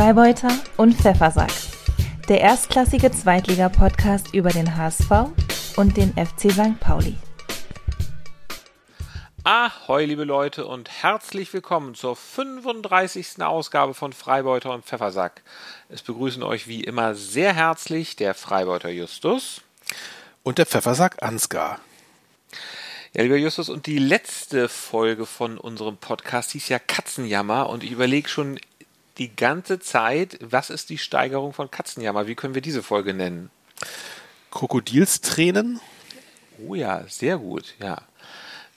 Freibeuter und Pfeffersack. Der erstklassige Zweitliga-Podcast über den HSV und den FC St. Pauli. Ahoi, liebe Leute, und herzlich willkommen zur 35. Ausgabe von Freibeuter und Pfeffersack. Es begrüßen euch wie immer sehr herzlich der Freibeuter Justus und der Pfeffersack Ansgar. Ja, lieber Justus, und die letzte Folge von unserem Podcast hieß ja Katzenjammer und ich überlege schon die ganze Zeit, was ist die Steigerung von Katzenjammer? Wie können wir diese Folge nennen? Krokodilstränen? Oh ja, sehr gut, ja.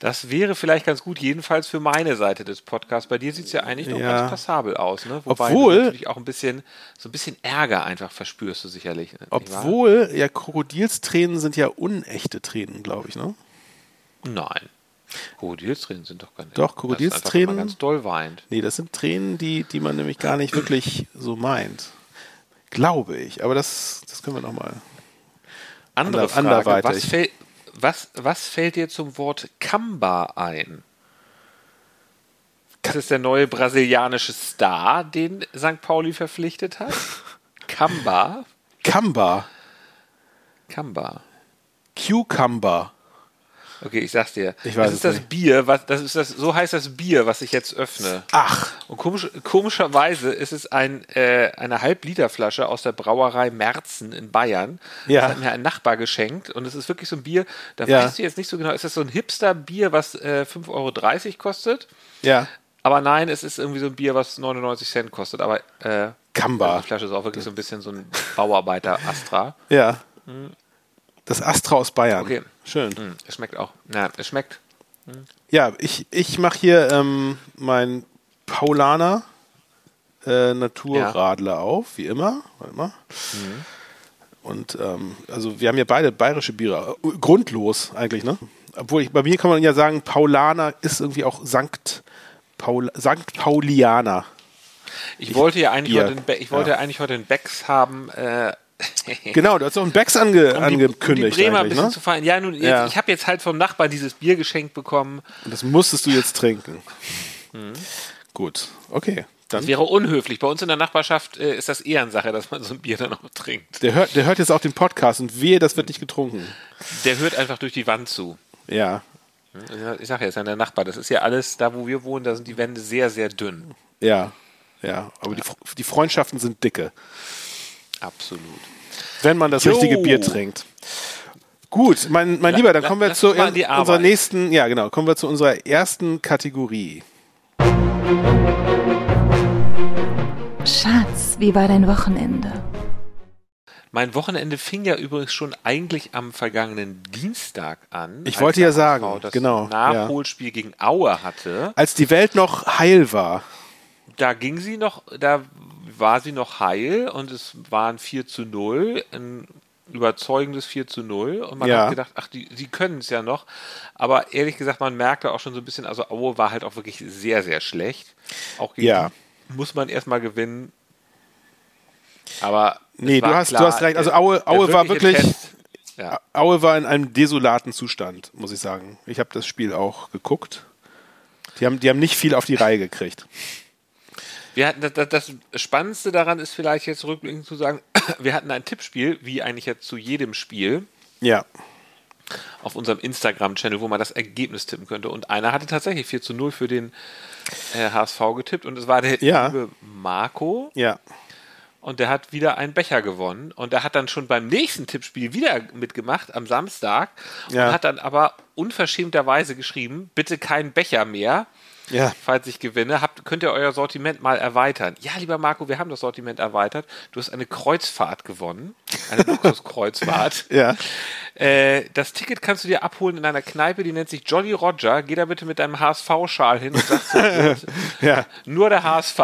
Das wäre vielleicht ganz gut, jedenfalls für meine Seite des Podcasts. Bei dir sieht es ja eigentlich noch ja. ganz passabel aus, ne? Wobei Obwohl, du natürlich auch ein bisschen, so ein bisschen Ärger einfach verspürst du sicherlich. Obwohl, ja, Krokodilstränen sind ja unechte Tränen, glaube ich, ne? Nein. Krokodilstränen sind doch gar nicht. Doch, Krokodilstränen. Das ganz doll weint. Nee, das sind Tränen, die, die man nämlich gar nicht wirklich so meint. Glaube ich. Aber das, das können wir nochmal. Andere ander, Frage. Anderweitig. Was, fäll, was, was fällt dir zum Wort Kamba ein? Das ist der neue brasilianische Star, den St. Pauli verpflichtet hat. Kamba. Kamba. Kamba. Cucumber. Okay, ich sag's dir. Ich weiß das ist das nicht. Bier, was, das ist das, so heißt das Bier, was ich jetzt öffne. Ach. Und komisch, komischerweise ist es ein, äh, eine Halbliterflasche aus der Brauerei Merzen in Bayern. Ja. Das hat mir ein Nachbar geschenkt und es ist wirklich so ein Bier, da Ja. weißt du jetzt nicht so genau, ist das so ein Hipster-Bier, was äh, 5,30 Euro kostet? Ja. Aber nein, es ist irgendwie so ein Bier, was 99 Cent kostet. Aber äh, Kamba. die Flasche ist auch wirklich so ein bisschen so ein Bauarbeiter-Astra. Ja. Das Astra aus Bayern. Okay. Schön. Hm, es schmeckt auch. Ja, es schmeckt. Ja, ich, ich mache hier ähm, mein Paulaner äh, Naturradler auf, wie immer. Warte mal. Und ähm, also wir haben ja beide bayerische Biere. Äh, Grundlos eigentlich, ne? Obwohl ich, bei mir kann man ja sagen, Paulaner ist irgendwie auch Sankt, Paul, Sankt Paulianer. Ich wollte ja eigentlich, Bier. heute, ich wollte Ja. ja. eigentlich heute einen Becks haben. Äh, Genau, du hast auch einen Becks ange, um die, angekündigt. um die Bremer ein bisschen ne? zu feiern. Ja, nun, jetzt, Ja. ich habe jetzt halt vom Nachbarn dieses Bier geschenkt bekommen. Und das musstest du jetzt trinken. Mhm. Gut, okay. Das Dann, wäre unhöflich. Bei uns in der Nachbarschaft äh, ist das Ehrensache, dass man so ein Bier dann auch trinkt. der, hört, der hört jetzt auch den Podcast und wehe, das wird nicht getrunken. Der hört einfach durch die Wand zu. Ja, Ich sage ja, ist ja der Nachbar. Das ist ja alles, da wo wir wohnen, da sind die Wände sehr, sehr dünn. ja, ja. Aber Die, Fr- die Freundschaften sind dicke, Absolut. wenn man das Jo. richtige Bier trinkt. Gut, mein, mein La- Lieber, dann la- kommen wir zu in- unserer nächsten, ja genau, kommen wir zu unserer ersten Kategorie. Schatz, wie war dein Wochenende? Mein Wochenende fing ja übrigens schon eigentlich am vergangenen Dienstag an. Ich wollte ja sagen, HSV das genau, Nachholspiel gegen Aue hatte. Als die Welt noch heil war. da ging sie noch, da war sie noch heil und es waren 4 zu 0, ein überzeugendes 4 zu 0 und man Ja. hat gedacht, ach, die, sie können es ja noch. Aber ehrlich gesagt, man merkte auch schon so ein bisschen, also Aue war halt auch wirklich sehr, sehr schlecht. Auch gegen Ja. muss man erstmal gewinnen. Aber Nee, du hast- du klar, hast recht. Also Aue- Aue war wirklich- Test, ja. Aue war in einem desolaten Zustand, muss ich sagen. Ich habe das Spiel auch geguckt. Die haben, die haben nicht viel auf die Reihe gekriegt. Wir hatten, das, das Spannendste daran ist vielleicht jetzt rückblickend zu sagen, wir hatten ein Tippspiel, wie eigentlich jetzt zu jedem Spiel. Ja, auf unserem Instagram-Channel, wo man das Ergebnis tippen könnte. Und einer hatte tatsächlich 4 zu 0 für den äh, HSV getippt und es war der Ja. liebe Marco ja. und der hat wieder einen Becher gewonnen und der hat dann schon beim nächsten Tippspiel wieder mitgemacht am Samstag Ja. und hat dann aber unverschämterweise geschrieben, bitte keinen Becher mehr. Ja. Falls ich gewinne, habt, könnt ihr euer Sortiment mal erweitern. Ja, lieber Marco, wir haben das Sortiment erweitert. Du hast eine Kreuzfahrt gewonnen. Eine Luxuskreuzfahrt. Ja. Äh, das Ticket kannst du dir abholen in einer Kneipe, die nennt sich Jolly Roger. Geh da bitte mit deinem HSV-Schal hin und sag so, Ja. nur der HSV.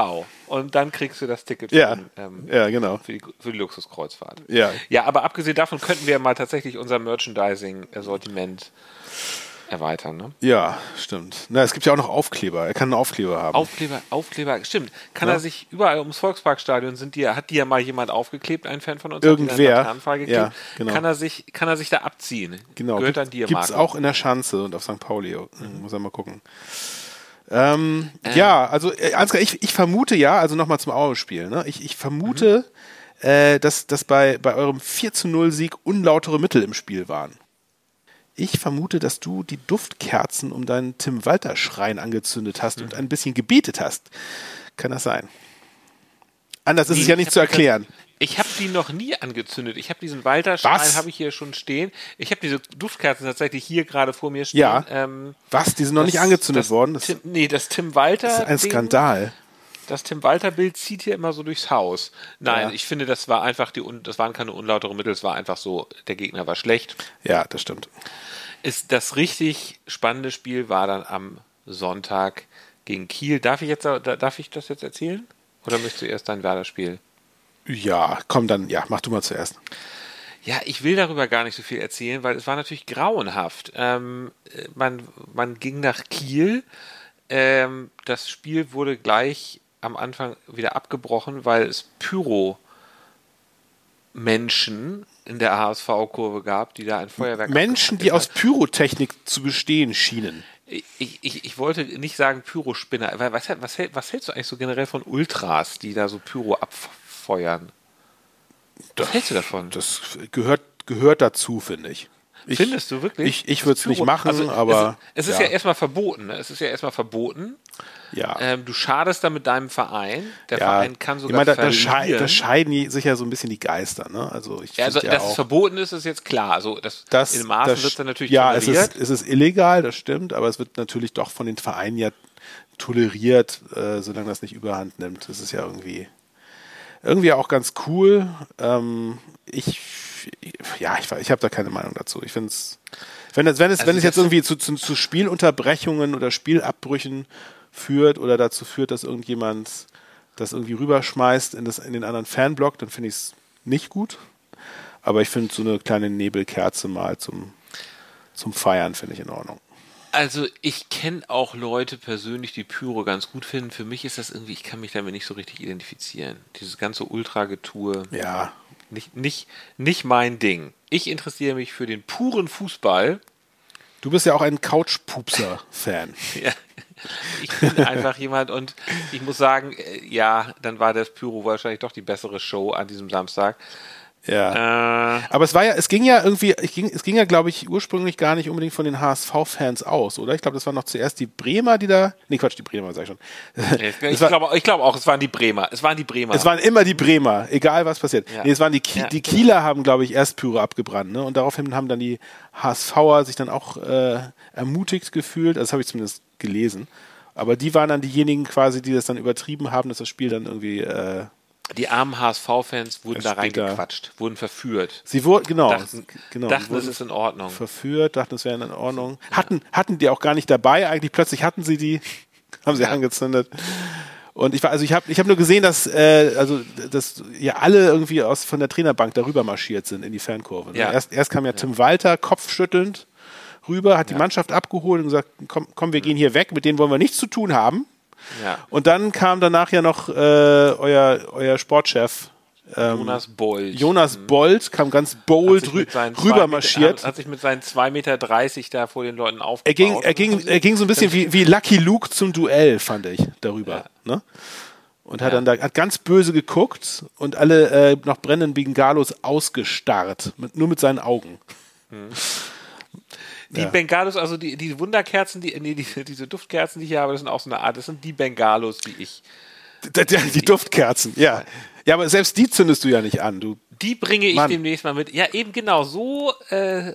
Und dann kriegst du das Ticket Ja. für, ähm, Ja, genau. für, die, für die Luxuskreuzfahrt. Ja. Ja, aber abgesehen davon könnten wir mal tatsächlich unser Merchandising-Sortiment erweitern. Ne? Ja, stimmt. Na, es gibt ja auch noch Aufkleber. Er kann einen Aufkleber haben. Aufkleber, Aufkleber, stimmt. Kann Ja. er sich überall ums Volksparkstadion sind die, hat die ja mal jemand aufgeklebt, ein Fan von uns, hat die Irgendwer. Laternenpfahl geklebt. Ja, genau. Kann er sich, kann er sich da abziehen? genau. Gehört an dir, Gibt es Marco. auch in der Schanze und auf St. Pauli. Muss er mal gucken. Ähm, ähm. Ja, also äh, Ansgar, ich, ich vermute ja, also nochmal zum Aue-Spiel, ne? ich, ich vermute, mhm. äh, dass, dass bei, bei eurem 4 zu 0 Sieg unlautere Mittel im Spiel waren. Ich vermute, dass du die Duftkerzen um deinen Tim Walter Schrein angezündet hast mhm. und ein bisschen gebetet hast. Kann das sein? Anders ist nee, es ja nicht zu erklären. Ich habe die noch nie angezündet. Ich habe diesen Walter-Schrein habe ich hier schon stehen. Ich habe diese Duftkerzen tatsächlich hier gerade vor mir stehen. Ja. Ähm, Was? Die sind noch das, nicht angezündet das, worden? Das Tim, nee, das Tim Walter. Das ist ein Skandal. Das Tim Walter-Bild zieht hier immer so durchs Haus. Nein, ja. ich finde, das war einfach die, das waren keine unlautere Mittel. Es war einfach so, der Gegner war schlecht. Ja, das stimmt. Ist das richtig spannende Spiel war dann am Sonntag gegen Kiel. Darf ich jetzt, darf ich das jetzt erzählen? Oder möchtest du erst dein Werder-Spiel? Ja, komm dann, ja, mach du mal zuerst. Ja, ich will darüber gar nicht so viel erzählen, weil es war natürlich grauenhaft. Ähm, man, man ging nach Kiel. Ähm, das Spiel wurde gleich am Anfang wieder abgebrochen, weil es Pyro-Menschen in der HSV-Kurve gab, die da ein Feuerwerk Menschen, die aus Pyrotechnik zu bestehen schienen. Ich, ich, ich wollte nicht sagen Pyrospinner, weil was, was, was hältst du eigentlich so generell von Ultras, die da so Pyro abfeuern? feuern. Was hältst du davon? Das gehört, gehört dazu, finde ich. Ich, Findest du wirklich? Ich, ich würde es nicht machen, also aber. Es, es ist ja, ja erstmal verboten. Ne? Es ist ja erstmal verboten. Ja. Ähm, du schadest da mit deinem Verein. Der ja. Verein kann sogar. Ich meine, da, da, schei da, scheiden sich ja so ein bisschen die Geister. Ne? Also, ich ja, also ja dass es verboten ist, ist jetzt klar. Also, das, das in Maßen wird dann natürlich Ja, es ist, es ist illegal, das stimmt, aber es wird natürlich doch von den Vereinen ja toleriert, äh, solange das nicht überhand nimmt. Das ist ja irgendwie irgendwie auch ganz cool. Ähm, ich, ja, ich, ich habe da keine Meinung dazu. Ich finde es, wenn es, wenn es, also wenn es jetzt irgendwie zu, zu, zu Spielunterbrechungen oder Spielabbrüchen führt oder dazu führt, dass irgendjemand das irgendwie rüberschmeißt in, das, in den anderen Fanblock, dann finde ich es nicht gut. Aber ich finde so eine kleine Nebelkerze mal zum, zum Feiern finde ich in Ordnung. Also ich kenne auch Leute persönlich, die Pyro ganz gut finden. Für mich ist das irgendwie, ich kann mich damit nicht so richtig identifizieren. Dieses ganze Ultragetue. Ja. Nicht, nicht, nicht mein Ding. Ich interessiere mich für den puren Fußball. Du bist ja auch ein Couchpupser-Fan. ja. Ich bin einfach jemand und ich muss sagen, äh, ja, dann war das Pyro wahrscheinlich doch die bessere Show an diesem Samstag. Ja. Äh, Aber es war ja, es ging ja irgendwie, es ging, es ging ja, glaube ich, ursprünglich gar nicht unbedingt von den HSV-Fans aus, oder? Ich glaube, das waren noch zuerst die Bremer, die da. Nee, Quatsch, die Bremer, sag ich schon. ich glaube ich glaub auch, es waren die Bremer. Es waren die Bremer. Es waren immer die Bremer, egal was passiert. Ja. Nee, es waren die, Ki ja. die Kieler haben, glaube ich, erst Pyro abgebrannt, ne? Und daraufhin haben dann die HSVer sich dann auch äh, ermutigt gefühlt. Also, das habe ich zumindest gelesen. Aber die waren dann diejenigen quasi, die das dann übertrieben haben, dass das Spiel dann irgendwie äh, die armen HSV-Fans wurden da reingequatscht, wurden verführt. Sie wurden, genau. Dachten, genau, dachten es ist in Ordnung. Verführt, dachten, es wäre in Ordnung. Hatten, hatten die auch gar nicht dabei, eigentlich plötzlich hatten sie die, haben sie ja. angezündet. Und ich war, also ich habe ich hab nur gesehen, dass, äh, also, dass ja alle irgendwie aus, von der Trainerbank darüber marschiert sind in die Fankurve. Ne? Ja. Erst, erst kam ja, ja, Tim Walter kopfschüttelnd rüber, hat die Mannschaft abgeholt und gesagt, komm, komm, wir gehen hier weg, mit denen wollen wir nichts zu tun haben. Ja. Und dann kam danach ja noch äh, euer, euer Sportchef. Ähm, Jonas Bold. Jonas mhm. Bold kam ganz bold rü rüber marschiert. Hat, hat, sich mit seinen 2,30 Meter da vor den Leuten aufgebaut. Er ging, er ging, er ging so ein bisschen wie, wie Lucky Luke zum Duell, fand ich, darüber. Ja. Ne? Und hat ja. dann da hat ganz böse geguckt und alle äh, noch brennenden Bengalos ausgestarrt, mit, nur mit seinen Augen. Mhm. Die ja. Bengalos, also die, die Wunderkerzen, die, nee, die, diese Duftkerzen, die ich habe, das sind auch so eine Art, das sind die Bengalos, die ich. Die, die, die Duftkerzen, ja. Ja, aber selbst die zündest du ja nicht an. Du, die bringe ich Mann. demnächst mal mit. Ja, eben genau, so. Äh,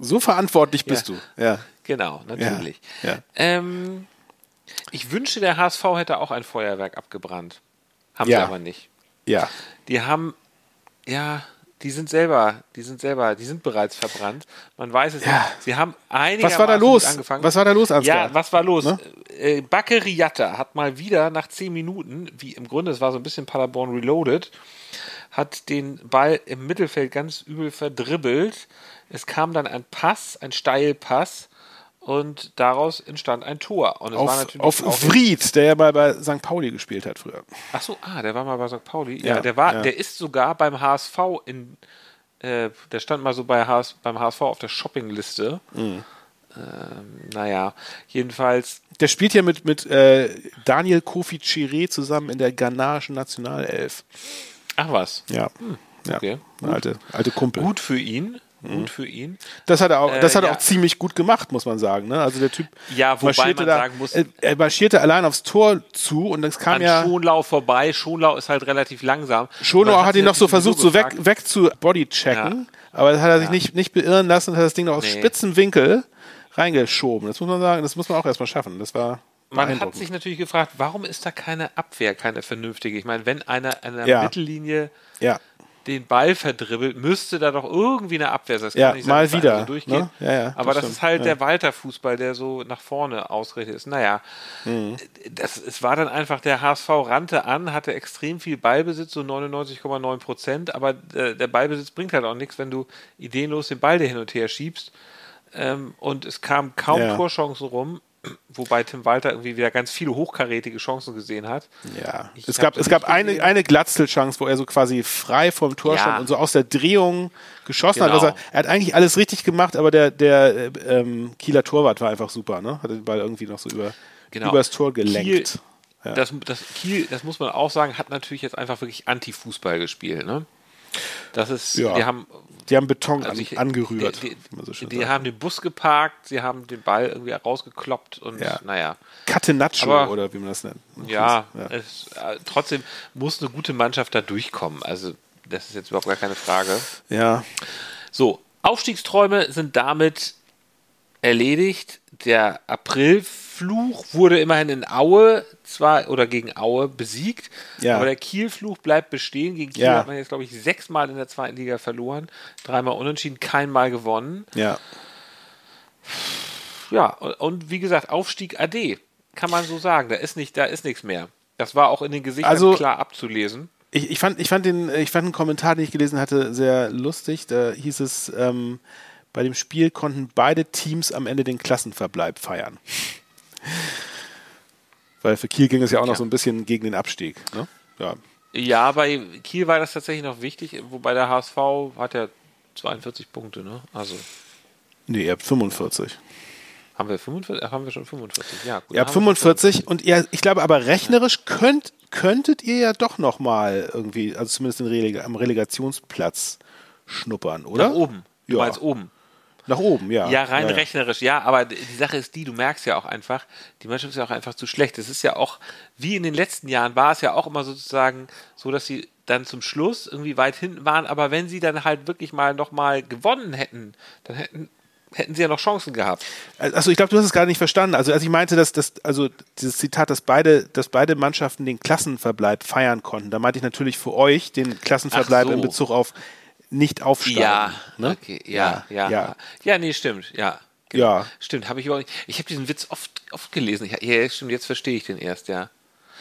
so verantwortlich bist ja. du, ja. Genau, natürlich. Ja. ja. Ähm, ich wünsche, der HSV hätte auch ein Feuerwerk abgebrannt. Haben sie aber nicht. Ja. Die haben, ja, die sind selber, die sind selber, die sind bereits verbrannt. Man weiß es ja. nicht. Sie haben einige Was war da los? Angefangen. Was war da los, Ansgar? Ja, was war los? Ne? Äh, Bakeriata hat mal wieder nach zehn Minuten, wie im Grunde, es war so ein bisschen Paderborn Reloaded, hat den Ball im Mittelfeld ganz übel verdribbelt. Es kam dann ein Pass, ein Steilpass und daraus entstand ein Tor. Und es auf, war natürlich auf Fried, der ja mal bei St. Pauli gespielt hat früher. Ach so, ah, der war mal bei St. Pauli. Ja, ja der war, ja. der ist sogar beim HSV in, äh, der stand mal so bei HS, beim HSV auf der Shoppingliste. Mhm. Ähm, naja, jedenfalls. Der spielt ja mit, mit äh, Daniel Kofi Chiré zusammen in der ghanaischen Nationalelf. Ach was. Ja. Hm, ja. Okay. Alte, alte Kumpel. Gut für ihn. Gut mhm. für ihn. Das hat er auch, das hat er ja. auch ziemlich gut gemacht, muss man sagen. Ne? Also der Typ ja, wobei man da, sagen muss, er marschierte allein aufs Tor zu und es kam an ja Schonlau vorbei. Schonlau ist halt relativ langsam. Schonlau hat ihn noch so versucht, so weg, weg zu bodychecken, ja. aber das hat er sich nicht, nicht beirren lassen und hat das Ding noch aus nee. spitzen Winkel reingeschoben. Das muss man sagen, das muss man auch erstmal schaffen. Das war man hat sich natürlich gefragt, warum ist da keine Abwehr, keine vernünftige? Ich meine, wenn einer an der ja. Mittellinie ja den Ball verdribbelt, müsste da doch irgendwie eine Abwehr sein. ja, mal sein, wieder. So ne? ja, ja, Aber das, das ist halt der Walter-Fußball, der so nach vorne ausgerichtet ist. Naja, mhm. das, es war dann einfach, der HSV rannte an, hatte extrem viel Ballbesitz, so 99,9 Prozent, aber äh, der Ballbesitz bringt halt auch nichts, wenn du ideenlos den Ball hin und her schiebst. Ähm, und es kamen kaum. Torchancen rum wobei Tim Walter irgendwie wieder ganz viele hochkarätige Chancen gesehen hat. Ja, ich es gab, es gab eine, eine Glatzel-Chance, wo er so quasi frei vom Tor ja. stand und so aus der Drehung geschossen genau. hat. Er, er, hat eigentlich alles richtig gemacht, aber der, der ähm, Kieler Torwart war einfach super, ne? Hat den Ball irgendwie noch so über, genau. übers Tor gelenkt. Kiel, ja. das, das, Kiel, das muss man auch sagen, hat natürlich jetzt einfach wirklich Anti-Fußball gespielt, ne? Das ist, ja. die haben die haben Beton also ich, angerührt. Die, die, die haben den Bus geparkt, sie haben den Ball irgendwie rausgekloppt und ja. naja. Catenaccio oder wie man das nennt. Ja, ja. Es, äh, trotzdem muss eine gute Mannschaft da durchkommen. Also das ist jetzt überhaupt gar keine Frage. Ja. So, Aufstiegsträume sind damit erledigt. Der Aprilfluch wurde immerhin in Aue zwar oder gegen Aue besiegt, ja. aber der Kielfluch bleibt bestehen. Gegen Kiel ja. hat man jetzt, glaube ich, sechsmal in der zweiten Liga verloren, dreimal unentschieden, keinmal gewonnen. Ja. Ja, und wie gesagt, Aufstieg AD, kann man so sagen. Da ist nicht, da ist nichts mehr. Das war auch in den Gesichtern also, klar abzulesen. Ich, ich, fand, ich, fand den, ich fand einen Kommentar, den ich gelesen hatte, sehr lustig. Da hieß es, ähm, bei dem Spiel konnten beide Teams am Ende den Klassenverbleib feiern. Weil für Kiel ging es ja auch noch so ein bisschen gegen den Abstieg. Ne? Ja. ja, bei Kiel war das tatsächlich noch wichtig, wobei der HSV hat ja 42 Punkte, ne? Also. Nee, ihr habt 45. Haben wir 45? Haben wir schon 45? Ja, gut. Ihr habt 45 und ihr, ich glaube aber rechnerisch könnt, könntet ihr ja doch nochmal irgendwie, also zumindest Releg am Relegationsplatz schnuppern, oder? Nach oben. Du ja. meinst oben. Nach oben, ja. Ja, rein ja, rechnerisch, ja, aber die Sache ist die, du merkst ja auch einfach, die Mannschaft ist ja auch einfach zu schlecht. Es ist ja auch, wie in den letzten Jahren, war es ja auch immer sozusagen so, dass sie dann zum Schluss irgendwie weit hinten waren, aber wenn sie dann halt wirklich mal nochmal gewonnen hätten, dann hätten, hätten sie ja noch Chancen gehabt. Also ich glaube, du hast es gar nicht verstanden. Also als ich meinte, dass das, also dieses Zitat, dass beide, dass beide Mannschaften den Klassenverbleib feiern konnten, da meinte ich natürlich für euch den Klassenverbleib so. in Bezug auf nicht aufsteigen. Ja, ne? okay, ja, ja, ja, ja. nee, stimmt, ja. Genau. Ja. Stimmt, habe ich überhaupt nicht. Ich habe diesen Witz oft, oft gelesen. Ich, ja, stimmt, jetzt verstehe ich den erst, ja.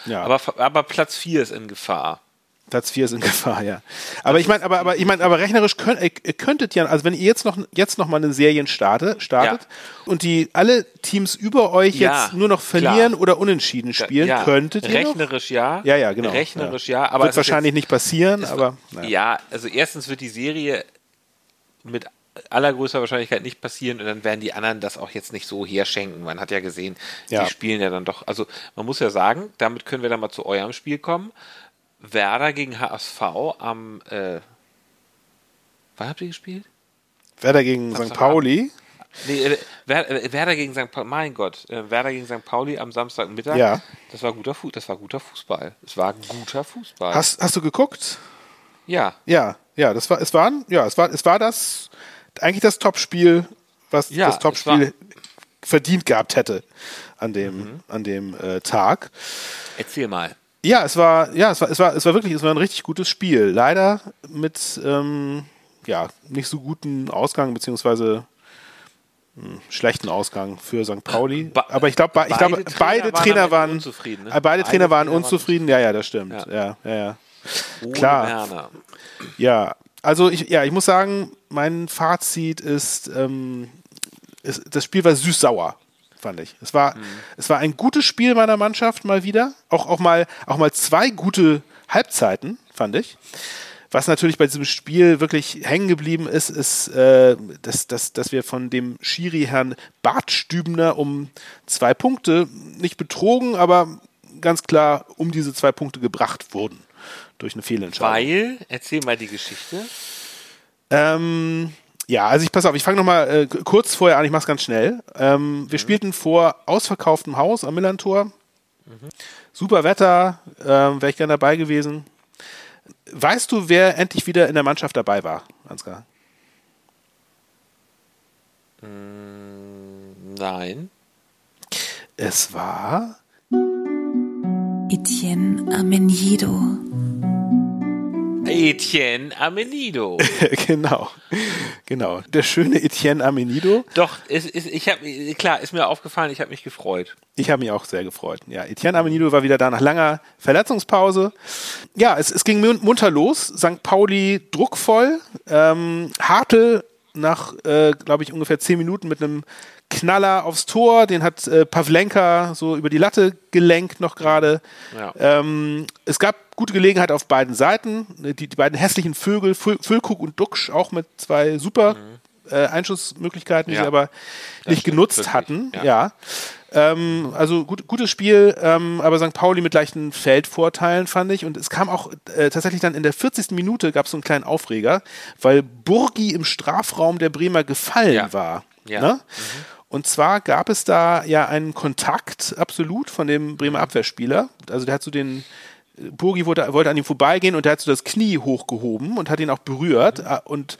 ja. Aber, aber Platz 4 ist in Gefahr. Platz 4 ist in Gefahr, ja. Aber ich meine, aber, aber ich meine, aber rechnerisch könnt, ihr könntet ja, also wenn ihr jetzt noch jetzt noch mal eine Serien starte, startet ja. und die alle Teams über euch ja, jetzt nur noch verlieren klar. oder unentschieden spielen, ja. könntet ihr rechnerisch noch? ja. Ja, ja, genau. Rechnerisch ja, aber wird wahrscheinlich jetzt, nicht passieren, aber naja. ja, also erstens wird die Serie mit allergrößter Wahrscheinlichkeit nicht passieren und dann werden die anderen das auch jetzt nicht so herschenken. Man hat ja gesehen, die spielen ja dann doch. Also man muss ja sagen, damit können wir dann mal zu eurem Spiel kommen. Werder gegen HSV am. Äh, wann habt ihr gespielt? Werder gegen St. Pauli. Nee, äh, äh, Werder gegen St. Pauli, mein Gott, äh, Werder gegen St. Pauli am Samstagmittag. Ja. Das war guter, Fu das war guter Fußball. Es war guter Fußball. Hast, hast du geguckt? Ja. Ja, ja, das war, es war, ja, es war, es war das, eigentlich das Topspiel, was ja, das Topspiel verdient gehabt hätte an dem, mhm. an dem äh, Tag. Erzähl mal. Ja, es war, ja, es war, es war, es war wirklich, es war ein richtig gutes Spiel. Leider mit, ähm, ja, nicht so guten Ausgang, beziehungsweise hm, schlechten Ausgang für St. Pauli. Aber ich glaube, ich glaube, beide Trainer waren, unzufrieden. Ne? Beide, beide Trainer waren unzufrieden. Ja, ja, das stimmt. Ja, ja, ja. ja. Klar. Werner. Ja, also ich, ja, ich muss sagen, mein Fazit ist, ähm, ist das Spiel war süß-sauer fand ich. Es war, mhm. es war ein gutes Spiel meiner Mannschaft mal wieder. Auch, auch, mal, auch mal zwei gute Halbzeiten, fand ich. was natürlich bei diesem Spiel wirklich hängen geblieben ist, ist, äh, dass, dass, dass wir von dem Schiri Herrn Bartstübner um zwei Punkte nicht betrogen, aber ganz klar um diese zwei Punkte gebracht wurden durch eine Fehlentscheidung. Weil, erzähl mal die Geschichte. Ähm, ja, also ich pass auf, ich fange nochmal äh, kurz vorher an, ich mach's ganz schnell. Ähm, wir mhm. spielten vor ausverkauftem Haus am Millantor. Mhm. Super Wetter, ähm, wäre ich gerne dabei gewesen. Weißt du, wer endlich wieder in der Mannschaft dabei war, Ansgar? Mm, nein. Es war Etienne Amenido. Etienne Amenido. genau, genau. Der schöne Etienne Amenido. Doch, es, es, ich habe klar, ist mir aufgefallen, ich habe mich gefreut. Ich habe mich auch sehr gefreut. Ja, Etienne Amenido war wieder da nach langer Verletzungspause. Ja, es, es ging munter los. St. Pauli druckvoll. Ähm, Hartl nach, äh, glaube ich, ungefähr zehn Minuten mit einem Knaller aufs Tor, den hat äh, Pavlenka so über die Latte gelenkt noch gerade. Ja. Ähm, es gab gute Gelegenheit auf beiden Seiten. Die, die beiden hässlichen Vögel, Füllkuck und Duxch, auch mit zwei super mhm. äh, Einschussmöglichkeiten, die ja. sie aber das nicht genutzt wirklich. hatten. Ja. ja. Ähm, also gut, gutes Spiel, ähm, aber St. Pauli mit leichten Feldvorteilen fand ich. Und es kam auch äh, tatsächlich dann in der 40. Minute gab es so einen kleinen Aufreger, weil Burgi im Strafraum der Bremer gefallen war. Ja. Ne? Mhm. Und zwar gab es da ja einen Kontakt absolut von dem Bremer Abwehrspieler. Also der hat so den, Burgi wollte, wollte an ihm vorbeigehen und der hat so das Knie hochgehoben und hat ihn auch berührt. Mhm. Und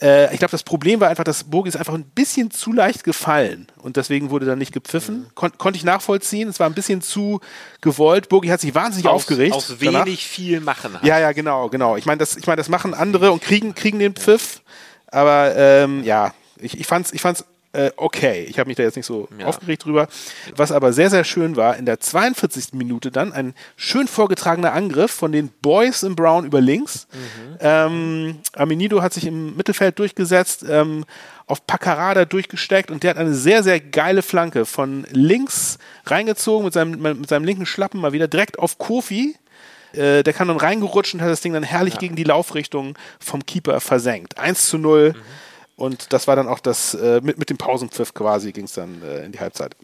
äh, ich glaube, das Problem war einfach, dass Burgi ist einfach ein bisschen zu leicht gefallen und deswegen wurde dann nicht gepfiffen. Mhm. Kon konnte ich nachvollziehen. Es war ein bisschen zu gewollt. Burgi hat sich wahnsinnig aus, aufgeregt. Aus wenig danach. viel machen. Halt. Ja, ja, genau, genau. Ich meine, das, ich meine, das machen andere und kriegen, kriegen den Pfiff. Aber ähm, ja, ich, ich fand's, ich fand's äh, okay. Ich habe mich da jetzt nicht so ja. aufgeregt drüber. Was aber sehr, sehr schön war, in der 42. Minute dann ein schön vorgetragener Angriff von den Boys in Brown über links. Mhm. Ähm, Aminido hat sich im Mittelfeld durchgesetzt, ähm, auf Paccarada durchgesteckt und der hat eine sehr, sehr geile Flanke von links reingezogen mit seinem, mit seinem linken Schlappen mal wieder direkt auf Kofi. Äh, der kann dann reingerutscht und hat das Ding dann herrlich ja. gegen die Laufrichtung vom Keeper versenkt. 1 zu 0. Mhm. Und das war dann auch das, äh, mit, mit dem Pausenpfiff quasi ging es dann äh, in die Halbzeit.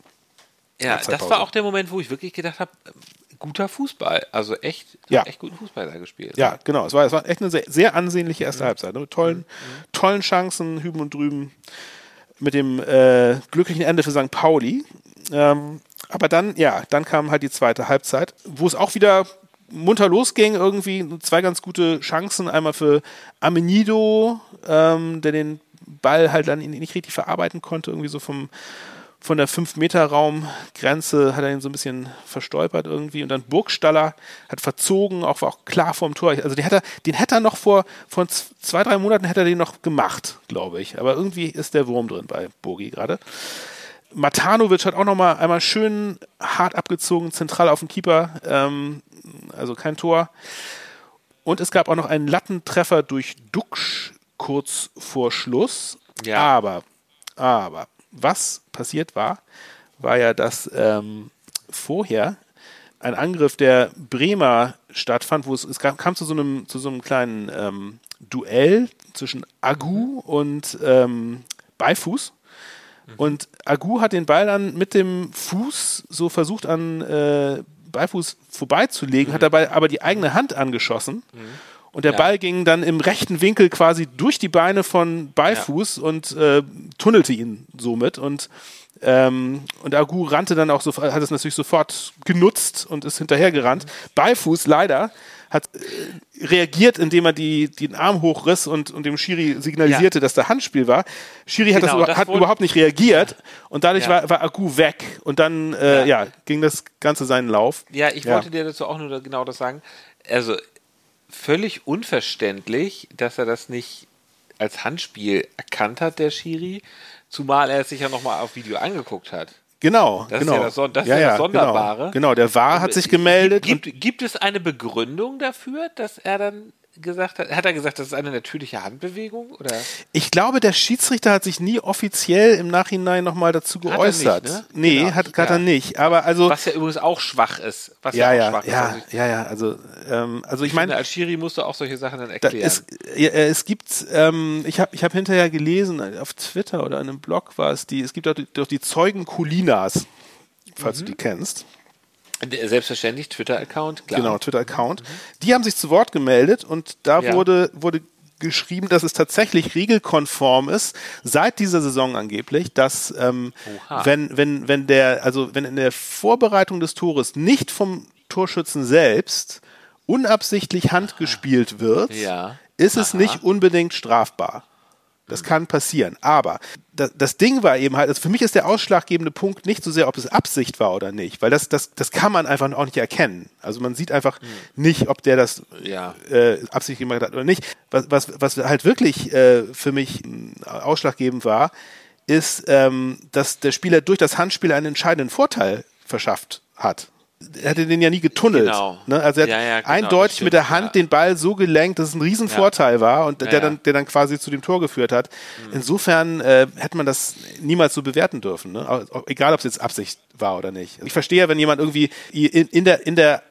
Ja, das war auch der Moment, wo ich wirklich gedacht habe, guter Fußball. Also echt, ja. echt guten Fußball da gespielt. Ja, genau. Es war, es war echt eine sehr, sehr ansehnliche erste mhm. Halbzeit. Ne? Mit tollen, mhm. tollen Chancen, hüben und drüben. Mit dem äh, glücklichen Ende für St. Pauli. Ähm, aber dann, ja, dann kam halt die zweite Halbzeit, wo es auch wieder munter losging, irgendwie zwei ganz gute Chancen. Einmal für Amenido, ähm, der den Ball halt dann nicht richtig verarbeiten konnte, irgendwie so vom von der 5-Meter-Raum-Grenze hat er ihn so ein bisschen verstolpert irgendwie und dann Burgstaller hat verzogen, auch war auch klar vorm Tor. Also den hätte er, hätte er noch vor, vor zwei, drei Monaten hätte er den noch gemacht, glaube ich. Aber irgendwie ist der Wurm drin bei Burgi gerade. Matanovic hat auch noch mal einmal schön hart abgezogen, zentral auf den Keeper, ähm, also kein Tor. Und es gab auch noch einen Lattentreffer durch Duxch kurz vor Schluss. Ja. Aber, aber, was passiert war, war ja, dass ähm, vorher ein Angriff der Bremer stattfand, wo es, es kam, kam, zu so einem, zu so einem kleinen ähm, Duell zwischen Agu und ähm, Beifuß. Mhm. Und Agu hat den Ball dann mit dem Fuß so versucht an äh, Beifuß vorbeizulegen, mhm. hat dabei aber die eigene Hand angeschossen. Mhm. Und der ja. Ball ging dann im rechten Winkel quasi durch die Beine von Beifuß ja. und äh, tunnelte ihn somit. Und, ähm, und Agu rannte dann auch so, hat es natürlich sofort genutzt und ist hinterhergerannt. Beifuß leider hat äh, reagiert, indem er die, den Arm hochriss und, und dem Schiri signalisierte, ja. dass da Handspiel war. Schiri genau, hat, das, das hat überhaupt nicht reagiert und dadurch ja. war, war Agu weg und dann äh, ja. ging das Ganze seinen Lauf. Ja, ich wollte dir dazu auch nur genau das sagen. Also völlig unverständlich, dass er das nicht als Handspiel erkannt hat, der Schiri, zumal er es sich ja nochmal auf Video angeguckt hat. Genau, das genau. Ist ja das, das, ja, ja das genau. Sonderbare. Genau, genau. der War hat sich gemeldet. Gibt, gibt, es eine Begründung dafür, dass er dann gesagt hat? Hat er gesagt, das ist eine natürliche Handbewegung? Oder? Ich glaube, der Schiedsrichter hat sich nie offiziell im Nachhinein nochmal dazu geäußert. Nicht, ne? Nee, genau. hat, hat ja. er nicht. Aber also. Was ja übrigens auch schwach ist. Was ja, ja, ja, schwach ja, ist. Also ja, ja, also, ähm, also ich, ich meine. Als Schiri musst du auch solche Sachen dann erklären. Es, ja, es gibt, ähm, ich habe ich hab hinterher gelesen, auf Twitter oder in einem Blog war es die, es gibt doch die, doch die Zeugen Kulinas, falls mhm. du die kennst. Selbstverständlich, Twitter-Account, klar. Genau, Twitter-Account. Mhm. Die haben sich zu Wort gemeldet und da ja. wurde, wurde geschrieben, dass es tatsächlich regelkonform ist, seit dieser Saison angeblich, dass ähm, wenn, wenn, wenn der, also wenn in der Vorbereitung des Tores nicht vom Torschützen selbst unabsichtlich Hand gespielt wird, ja. ist es Aha. nicht unbedingt strafbar. Das kann passieren. Aber das, das, Ding war eben halt, also für mich ist der ausschlaggebende Punkt nicht so sehr, ob es Absicht war oder nicht, weil das, das, das kann man einfach auch nicht erkennen. Also man sieht einfach mhm. nicht, ob der das ja. äh, absichtlich gemacht hat oder nicht. Was, was, was halt wirklich äh, für mich äh, ausschlaggebend war, ist, ähm, dass der Spieler durch das Handspiel einen entscheidenden Vorteil verschafft hat er hätte den ja nie getunnelt. Genau. Ne? Also er hat ja, ja, genau, eindeutig mit der Hand ja. den Ball so gelenkt, dass es ein Riesenvorteil war und der, dann, der dann quasi zu dem Tor geführt hat. Mhm. Insofern äh, hätte man das niemals so bewerten dürfen. Ne? Egal, ob es jetzt Absicht war oder nicht. Ich verstehe ja, wenn jemand irgendwie in, in der, in der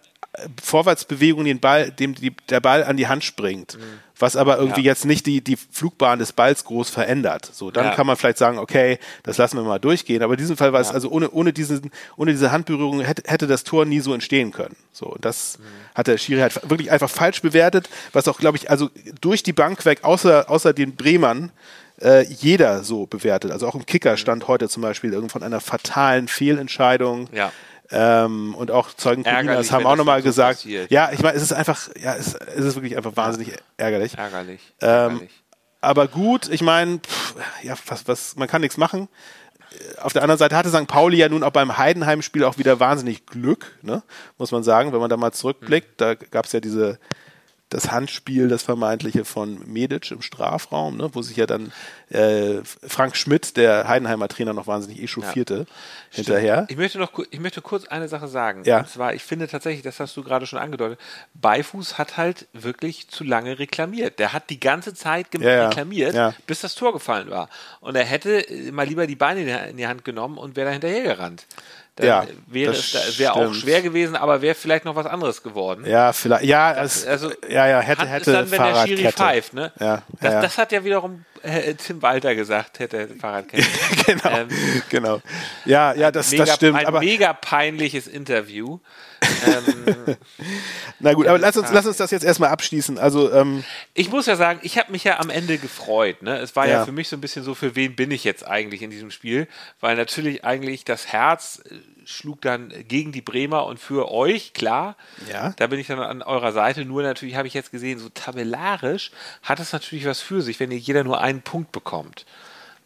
Vorwärtsbewegung den Ball, dem die, der Ball an die Hand springt, mhm. was aber irgendwie ja. jetzt nicht die, die Flugbahn des Balls groß verändert. So, dann ja. kann man vielleicht sagen, okay, das lassen wir mal durchgehen. Aber in diesem Fall war es, also ohne, ohne, diesen, ohne diese Handberührung hätte, hätte das Tor nie so entstehen können. So, das mhm. hat der Schiri halt wirklich einfach falsch bewertet, was auch, glaube ich, also durch die Bank weg, außer, außer den Bremern, äh, jeder so bewertet. Also auch im Kicker mhm. stand heute zum Beispiel von einer fatalen Fehlentscheidung. Ja. Ähm, und auch Zeugen Colinas haben auch nochmal gesagt, so ja, ich meine, es ist einfach, ja, es, es, ist wirklich einfach wahnsinnig ärgerlich. Ärgerlich. Ähm, ärgerlich. Aber gut, ich meine, ja, was, was, man kann nichts machen. Auf der anderen Seite hatte St. Pauli ja nun auch beim Heidenheim-Spiel auch wieder wahnsinnig Glück, ne? muss man sagen, wenn man da mal zurückblickt. Da gab es ja diese das Handspiel, das vermeintliche von Medic im Strafraum, ne, wo sich ja dann äh, Frank Schmidt, der Heidenheimer Trainer, noch wahnsinnig echauffierte ja. hinterher. Ich möchte noch ich möchte kurz eine Sache sagen. Ja. Und zwar, ich finde tatsächlich, das hast du gerade schon angedeutet, Beifuß hat halt wirklich zu lange reklamiert. Der hat die ganze Zeit ja, reklamiert, ja. bis das Tor gefallen war. Und er hätte mal lieber die Beine in die Hand genommen und wäre da hinterher gerannt. Dann ja, wäre es wäre auch schwer gewesen, aber wäre vielleicht noch was anderes geworden. Ja, vielleicht. Ja, es, also ja, ja, hätte, hätte. Dann, wenn der Schiri pfeift, ne? Ja, das, ja. das hat ja wiederum äh, Tim Walter gesagt, hätte Fahrradkette. genau, ähm, genau. Ja, ja, das, mega, das stimmt. Ein aber mega peinliches Interview. Ähm, Na gut, aber lass uns, lass uns das jetzt erstmal abschließen. Also, ähm, ich muss ja sagen, ich habe mich ja am Ende gefreut. Ne? Es war ja. ja für mich so ein bisschen so, für wen bin ich jetzt eigentlich in diesem Spiel? Weil natürlich eigentlich das Herz äh, schlug dann gegen die Bremer und für euch, klar. Ja. Da bin ich dann an eurer Seite. Nur natürlich habe ich jetzt gesehen, so tabellarisch hat es natürlich was für sich, wenn ihr jeder nur einen Punkt bekommt.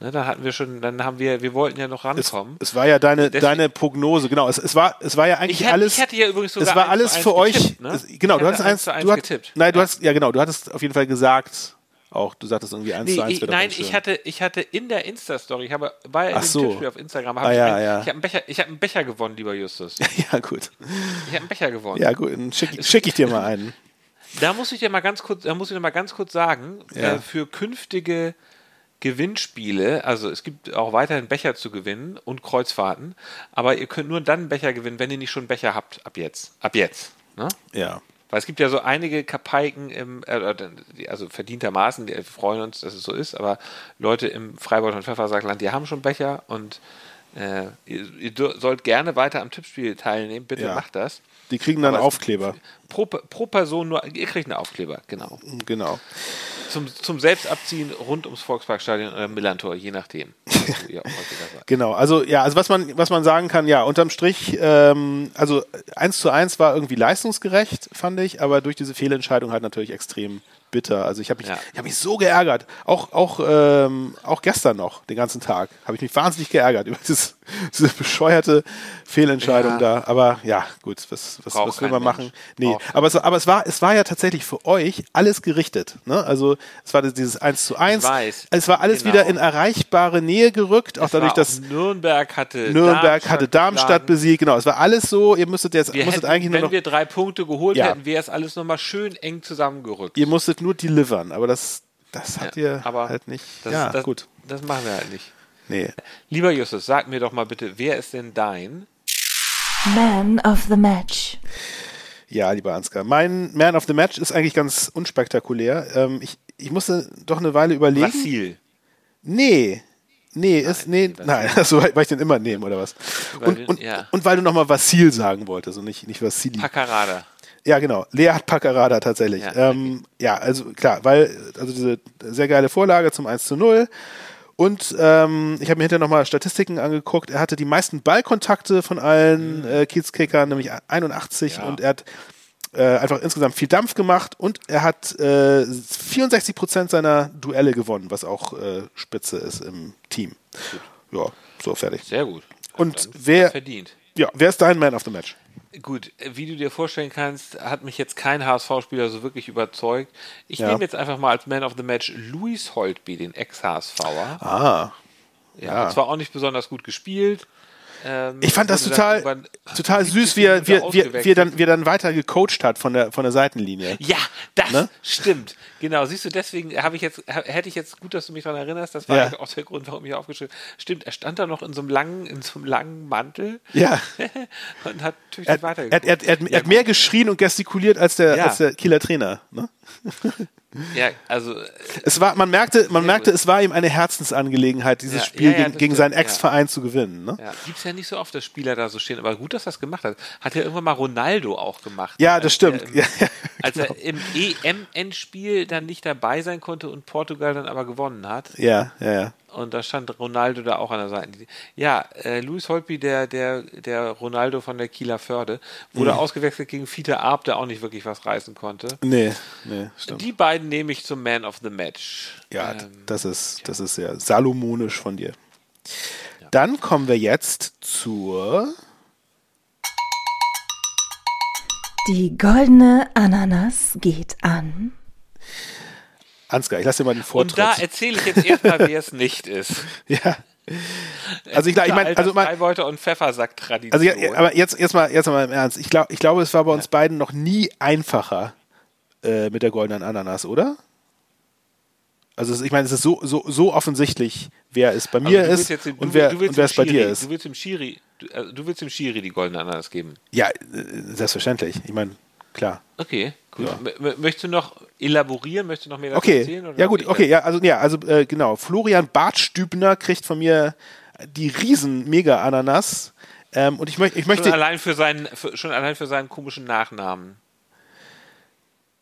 Ne, da hatten wir schon, dann haben wir, wir wollten ja noch rankommen. Es, es war ja deine, Deswegen, deine Prognose, genau. Es, es, war, es war ja eigentlich ich hatte, alles. Ich hatte ja übrigens sogar Es war alles für getippt, euch. Ne? Es, genau, du hattest eins, eins du hast, getippt. Nein, du ja. hast, ja genau, du hattest auf jeden Fall gesagt, auch, du sagtest irgendwie 1 nee, zu 1 ich, Nein, ich hatte, ich hatte in der Insta-Story, ich habe bei Ach so. Tippspiel auf Instagram, habe ah, ich, ja, einen, ja. ich habe einen, Becher, ich hab einen Becher gewonnen, lieber Justus. ja, gut. Ich habe einen Becher gewonnen. Ja, gut, dann schicke schick ich dir mal einen. Da muss ich dir mal ganz kurz, da muss ich dir mal ganz kurz sagen, Ja. äh, für künftige Gewinnspiele, also es gibt auch weiterhin Becher zu gewinnen und Kreuzfahrten, aber ihr könnt nur dann einen Becher gewinnen, wenn ihr nicht schon einen Becher habt, ab jetzt. Ab jetzt. Ne? Ja. Weil es gibt ja so einige Kapaiken im, äh, also verdientermaßen, die freuen uns, dass es so ist, aber Leute im Freiburg und Pfeffersackland, die haben schon Becher und äh, ihr, ihr sollt gerne weiter am Tippspiel teilnehmen, bitte Ja. macht das. Die kriegen dann Aber Aufkleber. Pro, pro Person nur, ihr kriegt einen Aufkleber, genau. Genau. Zum, zum Selbstabziehen rund ums Volksparkstadion oder Millantor, je nachdem. Genau, also ja, also was man, was man sagen kann, ja, unterm Strich, ähm, also eins zu eins war irgendwie leistungsgerecht, fand ich, aber durch diese Fehlentscheidung halt natürlich extrem bitter. Also ich habe mich, Ja. ich hab mich so geärgert, auch auch ähm, auch gestern noch, den ganzen Tag, habe ich mich wahnsinnig geärgert über dieses, diese bescheuerte Fehlentscheidung Ja. da. Aber ja, gut, was, was, Braucht was will man Mensch. machen? Nee, Braucht aber es, aber es war, es war ja tatsächlich für euch alles gerichtet. Ne? Also es war dieses 1 zu 1. Ich weiß. Es war alles Genau. wieder in erreichbare Nähe gerückt, auch Es dadurch, dass Nürnberg hatte Nürnberg Darmstadt hatte Darmstadt besiegt. Genau, es war alles so. Ihr müsstet jetzt Wir musstet hätten, eigentlich nur wenn noch, wir drei Punkte geholt Ja. hätten, wäre es alles nochmal schön eng zusammengerückt. ihr musstet nur delivern, aber das, das habt Ja, ihr aber halt nicht. Das, ja, das, gut. Das machen wir halt nicht. Nee. Lieber Justus, sag mir doch mal bitte, wer ist denn dein? Man of the Match. Ja, lieber Ansgar. Mein Man of the Match ist eigentlich ganz unspektakulär. Ähm, ich, ich musste doch eine Weile überlegen. Vasil. Nee. Nee, ist, nee, nein, so weil ich den immer nehmen, oder was? Und, und, ja. und weil du nochmal Vasil sagen wolltest und nicht, nicht Vassili. Paccarada. Ja, genau. Lea hat Paccarada tatsächlich. Ja, ähm, ja also klar, weil, also diese sehr geile Vorlage zum 1 zu 0. Und ähm, ich habe mir hinterher nochmal Statistiken angeguckt. Er hatte die meisten Ballkontakte von allen äh, Kiezkickern, nämlich 81. Mhm. Ja. Und er hat äh, einfach insgesamt viel Dampf gemacht. Und er hat äh, 64 Prozent seiner Duelle gewonnen, was auch äh, Spitze ist im Team. Ja, so fertig. Sehr gut. Und wer- verdient. Ja, wer ist dein Man of the Match? Gut, wie du dir vorstellen kannst, hat mich jetzt kein HSV-Spieler so wirklich überzeugt. Ich Ja. nehme jetzt einfach mal als Man of the Match Luis Holtby, den Ex-HSVer. Ah, Ja, ja. hat zwar auch nicht besonders gut gespielt. Ähm, Ich fand das total, total 70 süß, wie er, wie, wie, dann, wie er dann weiter gecoacht hat von der, von der Seitenlinie. Ja, das Ne? stimmt. Genau, siehst du, deswegen habe ich jetzt, hätte ich jetzt gut, dass du mich daran erinnerst, das war Ja. auch der Grund, warum ich aufgeschrieben Stimmt, er stand da noch in so einem langen, in so einem langen Mantel Ja. und hat natürlich Er, er, weitergeguckt. er, er, er, er hat mehr geschrien und gestikuliert als der, Ja. als der Kieler Trainer. Ne? ja, also Es war, man merkte, man merkte, gut. es war ihm eine Herzensangelegenheit, dieses Ja, Spiel ja, ja, gegen, gegen seinen. Ex-Verein zu gewinnen. Ne? Ja, gibt es ja nicht so oft, dass Spieler da so stehen, aber gut, dass er das gemacht hat. Hat ja irgendwann mal Ronaldo auch gemacht. Ja, Als das stimmt. er im- Ja, ja, Als er im EM-Endspiel dann nicht dabei sein konnte und Portugal dann aber gewonnen hat. ja, ja, ja. Und da stand Ronaldo da auch an der Seite. Ja, äh, Luis Holtby, der, der, der Ronaldo von der Kieler Förde, wurde Mhm. ausgewechselt gegen Fiete Arp, der auch nicht wirklich was reißen konnte. Nee, nee, stimmt. Die beiden nehme ich zum Man of the Match. Ja, Ähm, das ist, das ist sehr salomonisch von dir. Dann kommen wir jetzt zur Die goldene Ananas geht an. Ansgar. Ich lasse dir mal den und Vortritt. da erzähle ich jetzt erstmal, wer es nicht ist. ja. Also ich, ich meine, also Freibeuter und Pfeffersack-Tradition. Also ja, aber jetzt, jetzt, mal, jetzt mal im Ernst. Ich, glaub, ich glaube, es war bei uns beiden noch nie einfacher äh, mit der goldenen Ananas, oder? Also ich meine, es ist so, so, so offensichtlich, wer es bei mir ist dem- und wer, und wer es bei dir ist. Du willst dem Schiri, du, also du willst dem Schiri die goldene Ananas geben. Ja, äh, selbstverständlich. Ich meine, klar. Okay, gut. Ja. Möchtest du noch elaborieren? Möchtest du noch mehr dazu Okay, erzählen? oder ja gut, okay, ja, also ja, also äh, genau. Florian Bartstübner kriegt von mir die riesen Mega-Ananas. Ähm, und ich, möcht, ich Schon möchte, allein für seinen, für, schon allein für seinen komischen Nachnamen.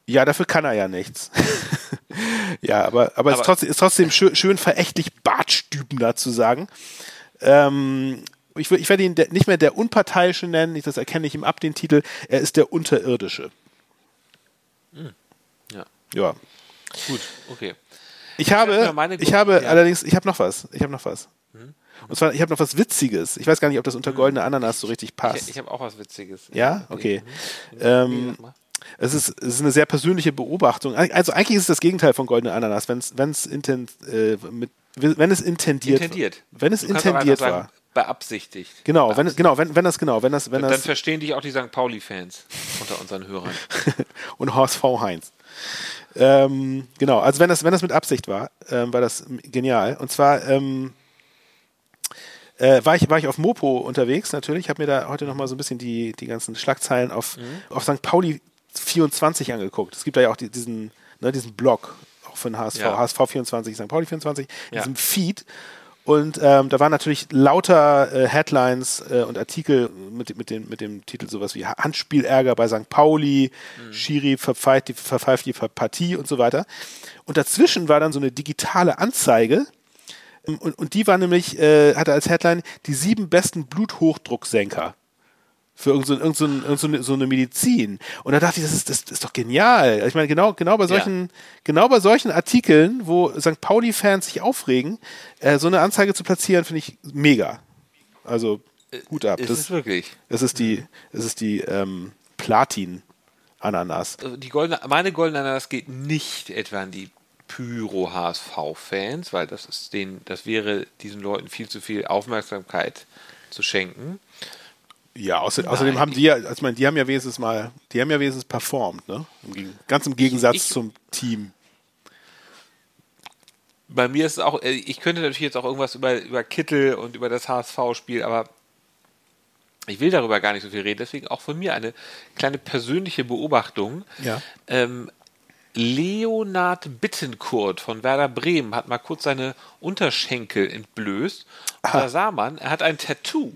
ja, dafür kann er ja nichts. ja, aber, aber, es ist Aber- trotzdem, ist trotzdem schön, schön verächtlich Bartstübner zu sagen. Ähm, ich, ich werde ihn der, nicht mehr der Unparteiische nennen, ich- das erkenne ich ihm ab, den Titel. Er ist der Unterirdische. Ja, Ja. gut, okay. Ich habe, ich habe ja. Mhm. allerdings, ich habe noch was. Ich habe noch was. Und zwar, ich habe noch was Witziges. Ich weiß gar nicht, ob das unter goldene Ananas so richtig passt. Ich, ich habe auch was Witziges. ja, okay. Mhm. Ähm, sag mal. es, ist, es ist eine sehr persönliche Beobachtung. Also eigentlich ist es das Gegenteil von goldene Ananas, wenn es inten, äh, mit, wenn es intendiert, Intendiert. wenn es intendiert war. sagen, Beabsichtigt. Genau, wenn genau, wenn, wenn das genau, wenn das wenn Dann das verstehen dich auch die St. Pauli-Fans unter unseren Hörern. und Horst V. Heinz. Ähm, genau, also wenn das, wenn das mit Absicht war, ähm, war das genial. Und zwar ähm, äh, war, ich, war ich auf Mopo unterwegs natürlich, habe mir da heute nochmal so ein bisschen die, die ganzen Schlagzeilen auf, auf St. Pauli 24 angeguckt. Es gibt da ja auch die, diesen, ne, diesen Blog, auch von HSV, Ja. HSV 24, St. Pauli 24, in Ja. diesem Feed. Und ähm, da waren natürlich lauter äh, Headlines äh, und Artikel mit, mit, dem, mit dem Titel sowas wie Handspielärger bei St. Pauli, Schiri verpfeift die, verpfeift die Partie und so weiter. Und dazwischen war dann so eine digitale Anzeige ähm, und, und die war nämlich, äh, hatte als Headline die sieben besten Bluthochdrucksenker für irgend so, irgend so, irgend so, eine, Medizin. Und da dachte ich, das ist, das ist doch genial. Ich meine, genau, genau bei solchen, genau bei solchen Artikeln, wo St. Pauli-Fans sich aufregen, äh, so eine Anzeige zu platzieren, finde ich mega. Also Hut ab. Ist Das, es wirklich? das ist die, das ist die ähm, Platin-Ananas. Also Die goldene, meine goldene Ananas geht nicht etwa an die Pyro-HSV-Fans, weil das ist denen, das wäre diesen Leuten viel zu viel Aufmerksamkeit zu schenken. Ja, außer, außerdem haben die ja, also ich meine, die haben ja wenigstens mal, die haben ja wenigstens performt, ne? Ganz im Gegensatz ich, zum Team. Bei mir ist es auch, äh, ich könnte natürlich jetzt auch irgendwas über, über Kittel und über das HSV-Spiel, aber ich will darüber gar nicht so viel reden, deswegen auch von mir eine kleine persönliche Beobachtung. Ja. Ähm, Leonard Bittenkurt von Werder Bremen hat mal kurz seine Unterschenkel entblößt. Und da sah man, er hat ein Tattoo.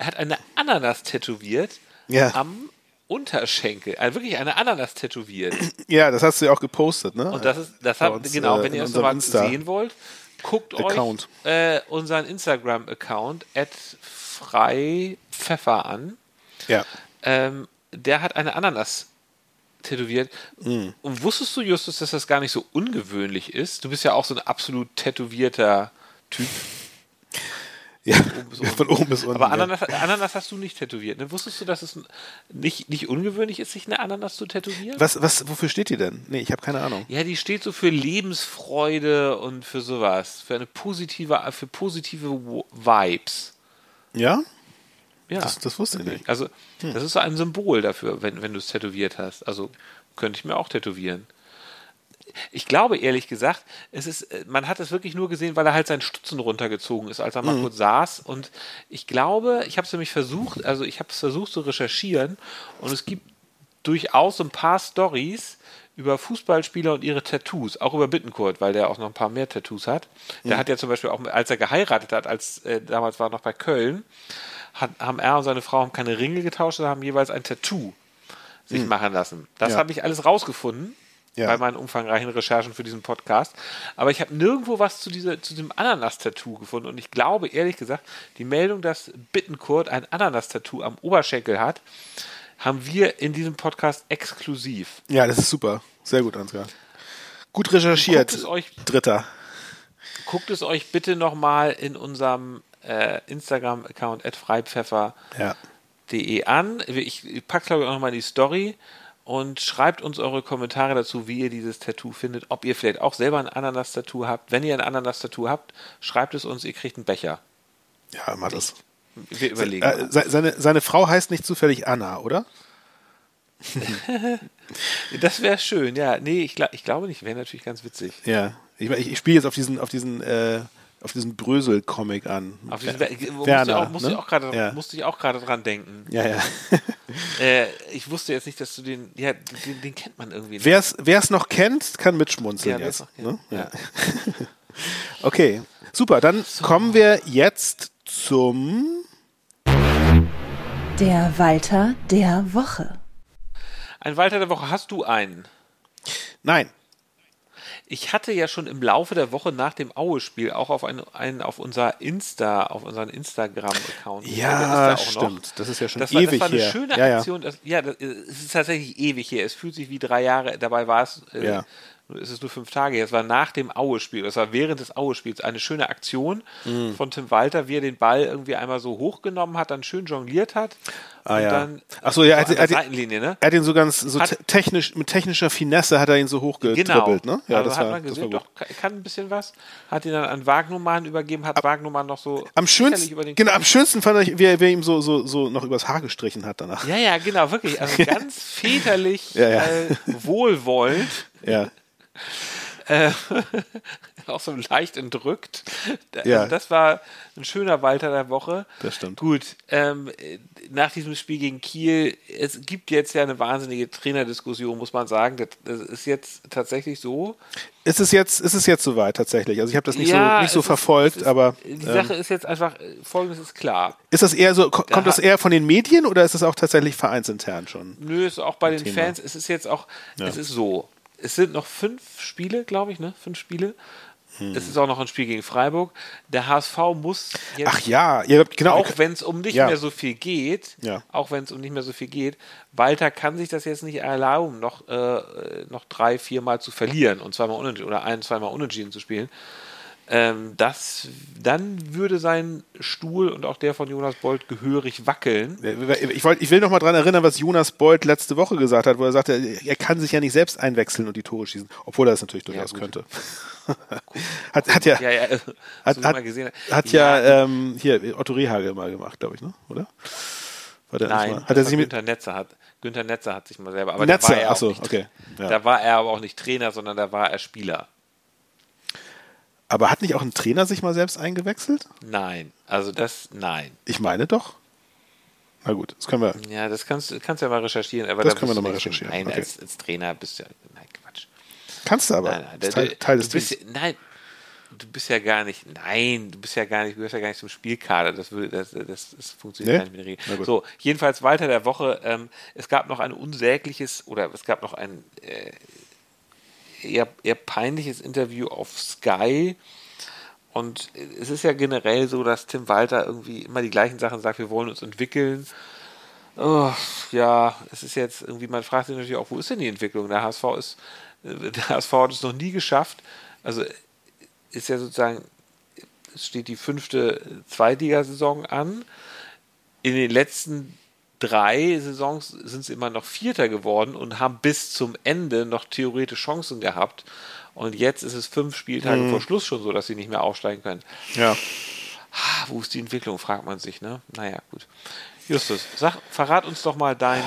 Er hat eine Ananas tätowiert ja. am Unterschenkel. Also wirklich eine Ananas tätowiert. Ja, das hast du ja auch gepostet, ne? Und das ist, das hat, uns, genau, äh, wenn ihr das mal sehen wollt, guckt Account. euch äh, unseren Instagram-Account at freipfeffer an. Ja. Ähm, der hat eine Ananas tätowiert. Mm. Und wusstest du, Justus, dass das gar nicht so ungewöhnlich ist? Du bist ja auch so ein absolut tätowierter Typ. Ja, von oben bis unten. Aber Ananas, ja. Ananas hast du nicht tätowiert. Ne? Wusstest du, dass es nicht, nicht ungewöhnlich ist, sich eine Ananas zu tätowieren? Was, was, wofür steht die denn? Nee, ich habe keine Ahnung. Ja, die steht so für Lebensfreude und für sowas. Für eine positive, für positive Vibes. Ja? Ja. Das, das wusste ich nicht. Also, hm. das ist so ein Symbol dafür, wenn, wenn du es tätowiert hast. Also, könnte ich mir auch tätowieren ich glaube ehrlich gesagt, es ist, äh, man hat es wirklich nur gesehen, weil er halt seinen Stutzen runtergezogen ist, als er mal mhm. kurz saß. Und ich glaube, ich habe es nämlich versucht, also ich habe es versucht zu recherchieren und es gibt durchaus ein paar Stories über Fußballspieler und ihre Tattoos, auch über Bittenkurt, weil der auch noch ein paar mehr Tattoos hat. Der mhm. hat ja zum Beispiel auch, als er geheiratet hat, als äh, damals war er noch bei Köln, hat, haben er und seine Frau haben keine Ringe getauscht, sondern haben jeweils ein Tattoo sich mhm. machen lassen. Das ja. habe ich alles rausgefunden ja. bei meinen umfangreichen Recherchen für diesen Podcast. Aber ich habe nirgendwo was zu, dieser, zu diesem Ananas-Tattoo gefunden. Und ich glaube, ehrlich gesagt, die Meldung, dass Bittenkurt ein Ananas-Tattoo am Oberschenkel hat, haben wir in diesem Podcast exklusiv. Ja, das ist super. Sehr gut, Ansgar. Gut recherchiert. Guckt euch, Dritter. Guckt es euch bitte nochmal in unserem äh, Instagram-Account freipfeffer.de ja. an. Ich, ich packe, glaube ich, auch nochmal in die Story und schreibt uns eure Kommentare dazu, wie ihr dieses Tattoo findet, ob ihr vielleicht auch selber ein Ananas-Tattoo habt. Wenn ihr ein Ananas-Tattoo habt, schreibt es uns, ihr kriegt einen Becher. Ja, mach das. Wir überlegen. Äh, seine, seine Frau heißt nicht zufällig Anna, oder? das wäre schön, ja. Nee, ich, glaub, ich glaube nicht. Wäre natürlich ganz witzig. Ja. Ich, ich, ich spiele jetzt auf diesen, auf diesen äh, auf diesen Brösel-Comic an. Auf diesen, Werner, musste, auch, musste, ne? ja. musste ich auch gerade dran denken. Ja, ja. äh, ich wusste jetzt nicht, dass du den, ja, den, den kennt man irgendwie. Wer es noch kennt, kann mitschmunzeln ja, jetzt. Ne? Ja. okay, super. Dann so. kommen wir jetzt zum der Walter der Woche. Ein Walter der Woche. Hast du einen? Nein ich hatte ja schon im Laufe der Woche nach dem Aue-Spiel auch auf einen, einen auf unser Insta, auf unseren Instagram-Account. Ja, stimmt. Noch. Das ist ja schon das ewig war, das war eine her. schöne ja, Aktion. Das, ja, das, es ist tatsächlich ewig her. Es fühlt sich wie drei Jahre. Dabei war es. Äh, ja es ist nur fünf Tage her, es war nach dem Aue-Spiel, es war während des Aue-Spiels eine schöne Aktion mm. von Tim Walter, wie er den Ball irgendwie einmal so hochgenommen hat, dann schön jongliert hat. Ah, ja. Dann Achso, ja, so er, hat, Seitenlinie, ne? er hat ihn so ganz, so hat, technisch, mit technischer Finesse hat er ihn so hochgetribbelt, genau. ne? Ja, also das hat war, man gesehen, doch, kann ein bisschen was. Hat ihn dann an Wagnumann übergeben, hat Wagnumann noch so am schönsten, genau, am schönsten fand ich, wie er, wie er ihm so, so, so noch übers Haar gestrichen hat danach. Ja, ja, genau, wirklich. Also ganz väterlich, ja, ja. Äh, wohlwollend. Ja. Äh, auch so leicht entrückt. Ja. Also das war ein schöner Walter der Woche. Das stimmt. Gut, ähm, nach diesem Spiel gegen Kiel, es gibt jetzt ja eine wahnsinnige Trainerdiskussion, muss man sagen. Das, ist jetzt tatsächlich so. Ist es jetzt, ist es jetzt soweit tatsächlich? Also ich habe das nicht ja, so, nicht so verfolgt, ist, aber. Die ähm, Sache ist jetzt einfach, folgendes ist klar. Ist das eher so, kommt da das eher von den Medien oder ist es auch tatsächlich vereinsintern schon? Nö, ist auch bei den Thema. Fans, es ist jetzt auch, ja. es ist so es sind noch fünf Spiele, glaube ich, ne? Fünf Spiele. Hm. Es ist auch noch ein Spiel gegen Freiburg. Der HSV muss jetzt, Ach ja, ihr habt, genau. Auch wenn es um nicht ja. mehr so viel geht, ja. auch wenn es um nicht mehr so viel geht, Walter kann sich das jetzt nicht erlauben, noch, äh, noch drei, vier Mal zu verlieren und zweimal unentschieden oder ein, zweimal unentschieden zu spielen. Ähm, das, dann würde sein Stuhl und auch der von Jonas Bolt gehörig wackeln. Ich, wollt, ich will noch mal daran erinnern, was Jonas Bolt letzte Woche gesagt hat, wo er sagte, er kann sich ja nicht selbst einwechseln und die Tore schießen, obwohl er das natürlich durchaus ja, könnte. hat, hat ja, ja, ja hat, hat, gesehen, hat ja, ähm, hier Otto Rehagel mal gemacht, glaube ich, ne? oder? Nein, hat er sich Günther Netzer hat Günther Netzer hat sich mal selber, aber Netzer, da war er achso, okay. Ja. Da war er aber auch nicht Trainer, sondern da war er Spieler. Aber hat nicht auch ein Trainer sich mal selbst eingewechselt? Nein, also das, nein. Ich meine doch. Na gut, das können wir. Ja, das kannst, kannst du ja mal recherchieren. Aber das da können wir nochmal recherchieren. Nein, okay. als, als, Trainer bist du ja. Nein, Quatsch. Kannst du aber. Nein, nein, Teil, Teil des bist, Nein, du bist ja gar nicht. Nein, du bist ja gar nicht, du gehörst ja gar nicht zum Spielkader. Das, würde, das, das, das funktioniert nee? nicht mit der Regel. So, jedenfalls weiter der Woche. Ähm, es gab noch ein unsägliches, oder es gab noch ein. Äh, eher, eher peinliches Interview auf Sky. Und es ist ja generell so, dass Tim Walter irgendwie immer die gleichen Sachen sagt, wir wollen uns entwickeln. Oh, ja, es ist jetzt irgendwie, man fragt sich natürlich auch, wo ist denn die Entwicklung? Der HSV ist, der HSV hat es noch nie geschafft. Also ist ja sozusagen, es steht die fünfte Zweitligasaison an. In den letzten drei Saisons sind sie immer noch Vierter geworden und haben bis zum Ende noch theoretisch Chancen gehabt. Und jetzt ist es fünf Spieltage mhm. vor Schluss schon so, dass sie nicht mehr aufsteigen können. Ja. Ah, wo ist die Entwicklung, fragt man sich, ne? Naja, gut. Justus, sag, verrat uns doch mal dein.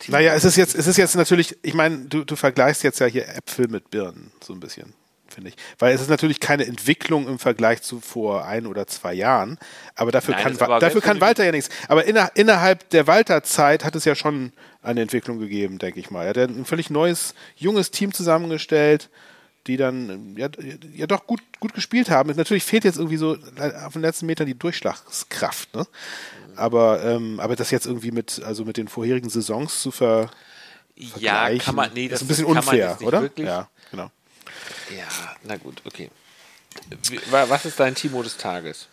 Team. Naja, es ist jetzt, es ist jetzt natürlich, ich meine, du, du vergleichst jetzt ja hier Äpfel mit Birnen, so ein bisschen finde ich. Weil es ist natürlich keine Entwicklung im Vergleich zu vor ein oder zwei Jahren, aber dafür Nein, kann, dafür kann Walter ja nichts. Aber inner, innerhalb der Walter-Zeit hat es ja schon eine Entwicklung gegeben, denke ich mal. Er hat ein völlig neues, junges Team zusammengestellt, die dann ja, ja doch gut, gut gespielt haben. Natürlich fehlt jetzt irgendwie so auf den letzten Metern die Durchschlagskraft, ne? Aber, ähm, aber das jetzt irgendwie mit, also mit den vorherigen Saisons zu ver ja, kann man, nee, das ist ein bisschen unfair, oder? Wirklich. Ja. Ja, na gut, okay. Was ist dein Timo des Tages?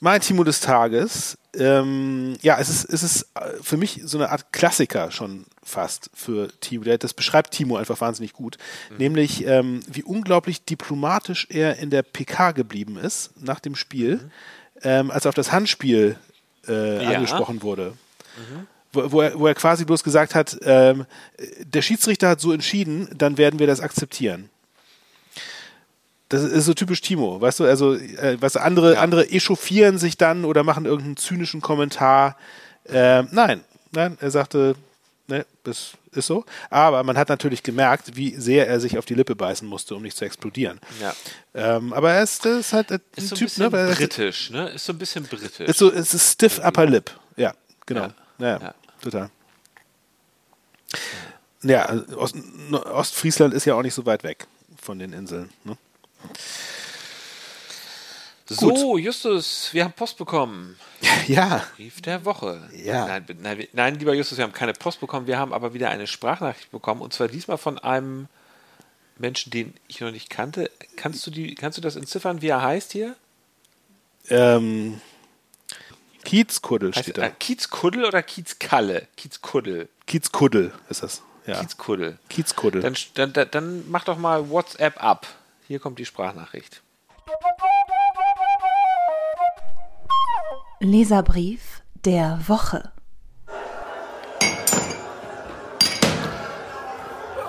Mein Timo des Tages, ähm, ja, es ist, es ist äh, für mich so eine Art Klassiker schon fast für Timo. Das beschreibt Timo einfach wahnsinnig gut. Mhm. Nämlich, ähm, wie unglaublich diplomatisch er in der PK geblieben ist nach dem Spiel, mhm. ähm, als auf das Handspiel äh, ja. angesprochen wurde. Mhm. Wo, wo, er, wo, er, quasi bloß gesagt hat, ähm, der Schiedsrichter hat so entschieden, dann werden wir das akzeptieren das ist so typisch Timo, weißt du, also äh, du, andere, ja. andere echauffieren sich dann oder machen irgendeinen zynischen Kommentar. Äh, nein, nein, er sagte, ne, das ist so. Aber man hat natürlich gemerkt, wie sehr er sich auf die Lippe beißen musste, um nicht zu explodieren. Ja. Ähm, aber er ist, ist halt ein ist so ein Typ, ne? Britisch, ne? Ist so ein bisschen britisch. Ist so, es ist stiff upper lip. Ja, genau. Ja, ja, ja. total. Ja, Ost, Ostfriesland ist ja auch nicht so weit weg von den Inseln. Ne? So, Gut. Justus, wir haben Post bekommen. Ja. Brief der Woche. Ja. Nein, nein, nein, lieber Justus, wir haben keine Post bekommen. Wir haben aber wieder eine Sprachnachricht bekommen. Und zwar diesmal von einem Menschen, den ich noch nicht kannte. Kannst du, die, kannst du das entziffern, wie er heißt hier? Ähm, Kiezkuddel heißt, steht da. Äh, Kiezkuddel oder Kiezkalle? Kiezkuddel. Kiezkuddel ist das. Ja. Kiezkuddel. Kiezkuddel. Dann, dann, dann mach doch mal WhatsApp ab. Hier kommt die Sprachnachricht. Leserbrief der Woche.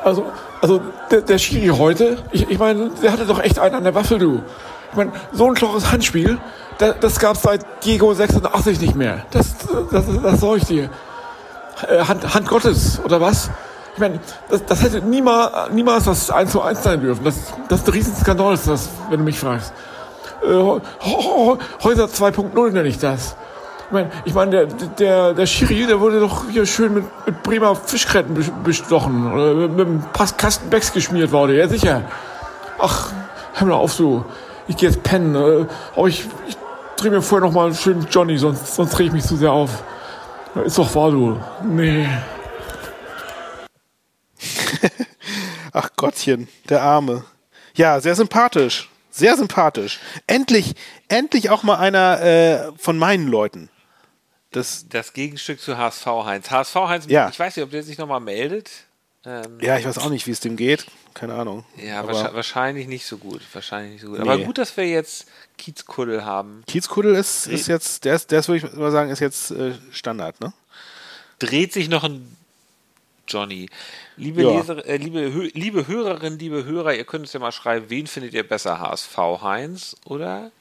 Also, also der, der Schiri heute, ich, ich meine, der hatte doch echt einen an der Waffel, du. Ich meine, so ein klares Handspiel, das, das gab es seit Diego 86 nicht mehr. Das, das, das sag ich dir. Äh, Hand, Hand Gottes, oder was? Ich meine, das, das hätte niemals, niemals das 1 zu 1 sein dürfen. Das, das ist ein Riesenskandal, ist das, wenn du mich fragst. Äh, Häuser 2.0 nenne ich das. Ich meine, ich mein, der, der, der Schiri, der wurde doch hier schön mit, mit Bremer Fischkretten bestochen. Oder mit, einem Kasten Becks geschmiert worden. Ja, sicher. Ach, hör mal auf so. Ich gehe jetzt pennen. Äh, aber ich, ich drehe mir vorher noch mal schön Johnny, sonst, sonst drehe ich mich zu sehr auf. Ist doch wahr, du. Nee. Ach Gottchen, der Arme. Ja, sehr sympathisch. Sehr sympathisch. Endlich, endlich auch mal einer äh, von meinen Leuten. Das, das Gegenstück zu HSV Heinz. HSV Heinz, ja. ich weiß nicht, ob der sich nochmal meldet. Ähm, ja, ich weiß auch nicht, wie es dem geht. Keine Ahnung. Ja, aber wahrscheinlich nicht so gut. Wahrscheinlich nicht so gut. Nee. Aber gut, dass wir jetzt Kiezkuddel haben. Kiezkuddel ist, ist jetzt, der ist, der ist, würde ich mal sagen, ist jetzt äh, Standard, ne? Dreht sich noch ein Johnny. Liebe, ja. Leser, äh, liebe, liebe Hörerinnen, liebe Hörer, ihr könnt uns ja mal schreiben, wen findet ihr besser, HSV Heinz oder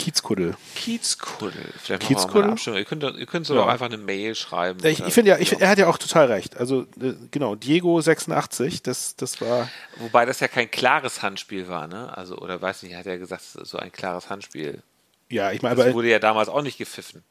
Kiezkuddel. Kiezkuddel. Vielleicht Kiezkuddel? Ihr könnt, ihr könnt so ja. einfach eine Mail schreiben. Ja, ich, ich finde ja, ich, er hat ja auch total recht. Also, äh, genau, Diego 86, das, das war. Wobei das ja kein klares Handspiel war, ne? Also, oder weiß nicht, hat er gesagt, so ein klares Handspiel. Ja, ich meine, aber. Das wurde ja damals auch nicht gepfiffen.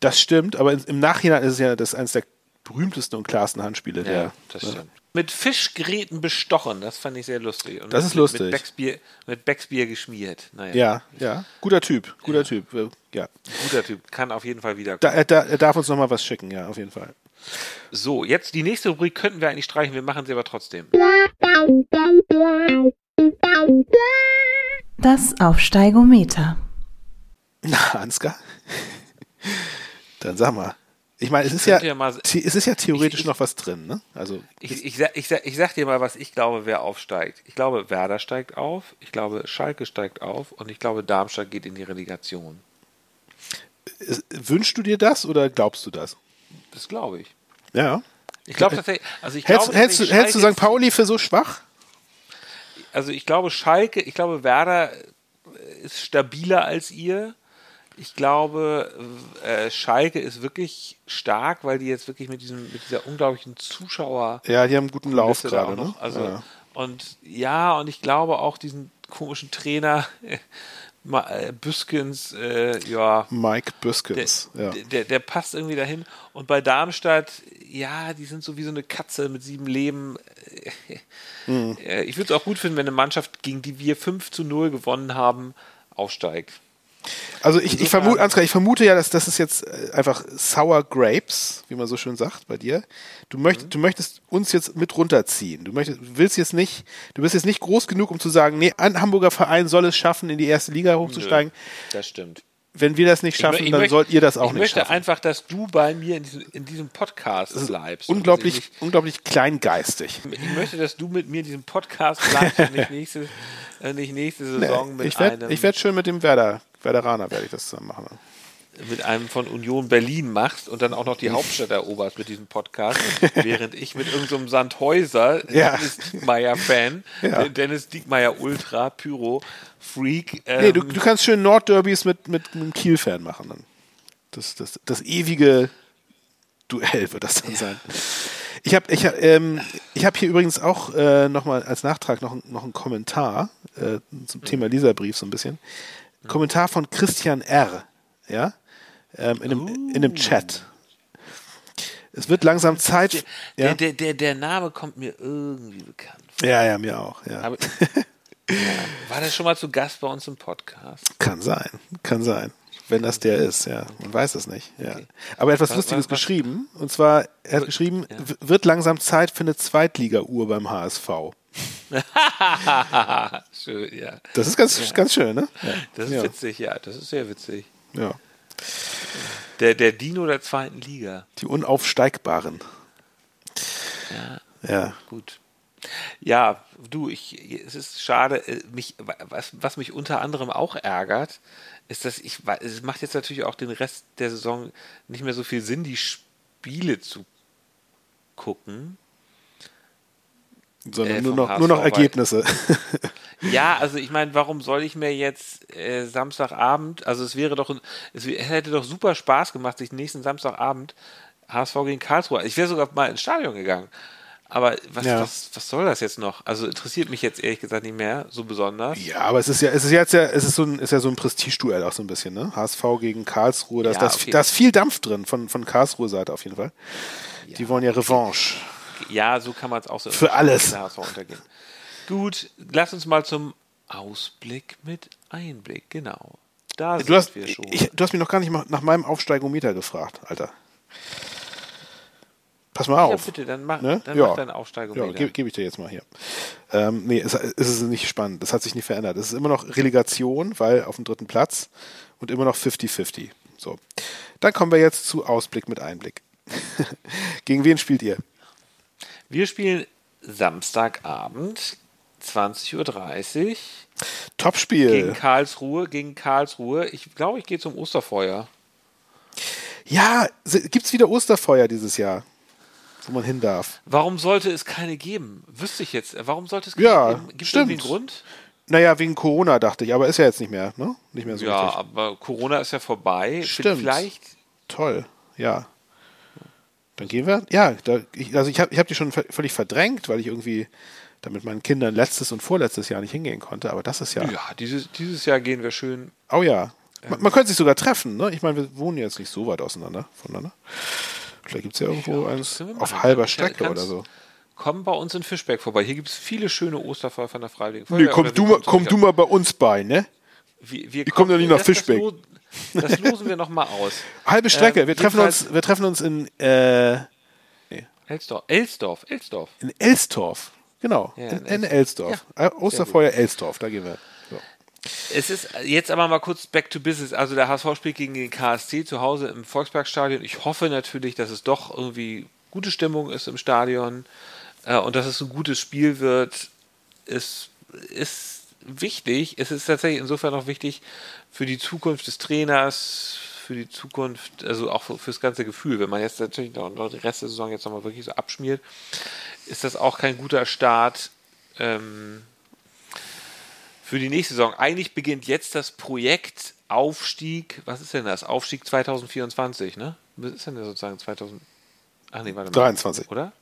Das stimmt, aber im Nachhinein ist es ja das eines der berühmtesten und klarsten Handspiele. Ja, der, das stimmt. Ne? Mit Fischgräten bestochen, das fand ich sehr lustig. Und das ist mit, lustig. Mit Becksbier, mit Becksbier geschmiert. Naja. Ja, ja. Guter Typ, guter ja. Typ. Ja. Guter Typ, kann auf jeden Fall wieder. Da, er, er darf uns nochmal was schicken, ja, auf jeden Fall. So, jetzt die nächste Rubrik könnten wir eigentlich streichen, wir machen sie aber trotzdem. Das Aufsteigometer. Na, Ansgar? Dann sag mal. Ich meine, es ist ja, mal, es ist ja theoretisch ich, ich, noch was drin, ne? Also ich, ich, ich, sag, ich sag dir mal, was ich glaube, wer aufsteigt. Ich glaube, Werder steigt auf, ich glaube, Schalke steigt auf und ich glaube, Darmstadt geht in die Relegation. Wünschst du dir das oder glaubst du das? Das glaube ich. Ja. Ich glaube tatsächlich. Also ich hältst, glaube, hältst, du, hältst du St. Pauli für so schwach? Also ich glaube, Schalke, ich glaube, Werder ist stabiler als ihr ich glaube, äh, Schalke ist wirklich stark, weil die jetzt wirklich mit diesem, mit dieser unglaublichen Zuschauer. Ja, die haben einen guten Lauf gerade, ne? Also, ja. und ja, und ich glaube auch diesen komischen Trainer, äh, Büskens, äh, ja. Mike Büskens, der, ja. Der, der, passt irgendwie dahin. Und bei Darmstadt, ja, die sind so wie so eine Katze mit sieben Leben. Mhm. Ich würde es auch gut finden, wenn eine Mannschaft, gegen die wir 5 zu 0 gewonnen haben, aufsteigt. Also ich, ich, vermute, Ansgar, ich vermute ja, dass das ist jetzt äh, einfach Sour Grapes, wie man so schön sagt bei dir. Du, möcht, mhm. du möchtest uns jetzt mit runterziehen. Du möchtest, willst jetzt nicht, du bist jetzt nicht groß genug, um zu sagen, nee, ein Hamburger Verein soll es schaffen, in die erste Liga hochzusteigen. Nö, das stimmt. Wenn wir das nicht schaffen, ich, dann möchte, sollt ihr das auch nicht schaffen. Ich möchte einfach, dass du bei mir in diesem, in diesem Podcast bleibst. Unglaublich, nicht, unglaublich kleingeistig. Ich möchte, dass du mit mir in diesem Podcast bleibst und nicht nächste, äh, nicht nächste Saison nee, mit ich werd, einem... Ich werde schön mit dem Werder Veteraner werde ich das zusammen machen. Mit einem von Union Berlin machst und dann auch noch die Hauptstadt eroberst mit diesem Podcast, während ich mit irgendeinem so Sandhäuser, ja. Dennis Diekmeyer-Fan, ja. Dennis Diekmeyer Ultra, Pyro, Freak. Ähm, nee, du, du kannst schön Nordderbys mit, mit einem Kiel-Fan machen dann. Das, das, das ewige Duell wird das dann ja. sein. Ich habe ich, ähm, ich hab hier übrigens auch äh, nochmal als Nachtrag noch, noch einen Kommentar äh, zum Thema Leserbrief so ein bisschen. Kommentar von Christian R. Ja, ähm, in, einem, uh. in einem Chat. Es wird langsam Zeit. Der, ja? der, der, der Name kommt mir irgendwie bekannt. Vor. Ja, ja, mir auch. Ja. Aber, ja. War der schon mal zu Gast bei uns im Podcast? Kann sein, kann sein. Wenn das der ist, ja. Man weiß es nicht. Ja. Okay. Aber etwas was, Lustiges was, was? geschrieben. Und zwar, er hat geschrieben, wird langsam Zeit für eine Zweitliga-Uhr beim HSV. schön, ja. Das ist ganz, ja. ganz schön, ne? Ja. Das ist ja. witzig, ja. Das ist sehr witzig. Ja. Der, der Dino der zweiten Liga. Die Unaufsteigbaren. Ja. Ja. Gut. Ja, du, ich, es ist schade, äh, mich, was, was mich unter anderem auch ärgert, ist, dass ich, es macht jetzt natürlich auch den Rest der Saison nicht mehr so viel Sinn, die Spiele zu gucken, sondern äh, nur, noch, nur noch Ergebnisse. ja, also ich meine, warum soll ich mir jetzt äh, Samstagabend, also es wäre doch, es hätte doch super Spaß gemacht, sich nächsten Samstagabend HSV gegen Karlsruhe, ich wäre sogar mal ins Stadion gegangen. Aber was, ja. was, was soll das jetzt noch? Also interessiert mich jetzt ehrlich gesagt nicht mehr so besonders. Ja, aber es ist ja, es ist jetzt ja, es ist so ein, ist ja so ein Prestigeduell auch so ein bisschen, ne? HSV gegen Karlsruhe, da, ja, das, da ist viel Dampf drin von, von Karlsruhe Seite auf jeden Fall. Ja, Die wollen ja Revanche. Ja, so kann man es auch so für alles untergehen. Gut, lass uns mal zum Ausblick mit Einblick, genau. Da du hast, wir schon. Ich, du hast mich noch gar nicht nach meinem Aufsteigometer gefragt, Alter. Pass mal auf. Ja, bitte, dann mach, ne? dann ja. mach deinen Aufsteigometer. Ja, gebe geb ich dir jetzt mal hier. Ähm, nee, es, es ist nicht spannend. Das hat sich nicht verändert. Es ist immer noch Relegation, weil auf dem dritten Platz und immer noch 50-50. So. Dann kommen wir jetzt zu Ausblick mit Einblick. Gegen wen spielt ihr? Wir spielen Samstagabend, 20.30 Uhr. Topspiel. Gegen Karlsruhe, gegen Karlsruhe. Ich glaube, ich gehe zum Osterfeuer. Ja, gibt es wieder Osterfeuer dieses Jahr, wo man hin darf? Warum sollte es keine geben? Wüsste ich jetzt. Warum sollte es keine ja, geben? Gibt es einen Grund? Naja, wegen Corona dachte ich, aber ist ja jetzt nicht mehr, ne? Nicht mehr so Ja, richtig. aber Corona ist ja vorbei. Stimmt. Vielleicht. Toll, ja. Dann gehen wir. Ja, da, ich, also ich habe ich hab die schon völlig verdrängt, weil ich irgendwie damit meinen Kindern letztes und vorletztes Jahr nicht hingehen konnte. Aber das ist ja. Ja, dieses, dieses Jahr gehen wir schön. Oh ja. Man, man könnte sich sogar treffen, ne? Ich meine, wir wohnen jetzt nicht so weit auseinander voneinander. Vielleicht gibt es ja irgendwo eins können wir auf halber Strecke oder so. Komm bei uns in Fischberg vorbei. Hier gibt es viele schöne Osterfeuer von der Freiwilligen Nee, Feuerwehr. komm Oder du, komm du mal bei uns bei, ne? Wir, wir Ich komm doch nicht nach Fischbeck. Lo- das losen wir nochmal aus. Halbe Strecke. Ähm, wir, treffen uns, wir treffen uns in, äh, Elsdorf. Elsdorf. Elsdorf. in Elstorf. Genau. Ja, in, in Elsdorf. Elsdorf. Äh, Osterfeuer Elsdorf, da gehen wir. So. Es ist jetzt aber mal kurz back to business. Also der HSV spielt gegen den KSC zu Hause im Volksparkstadion. Ich hoffe natürlich, dass es doch irgendwie gute Stimmung ist im Stadion äh, und dass es ein gutes Spiel wird. Es ist wichtig. Es ist tatsächlich insofern auch wichtig für die Zukunft des Trainers, für die Zukunft, also auch für, fürs ganze Gefühl. Wenn man jetzt natürlich noch, noch den Rest der Saison jetzt nochmal wirklich so abschmiert, ist das auch kein guter Start. Ähm, für die nächste Saison. Eigentlich beginnt jetzt das Projekt Aufstieg. Was ist denn das? Aufstieg 2024, ne? Was ist denn das sozusagen 2000? Ach nee, warte mal. 23. Oder?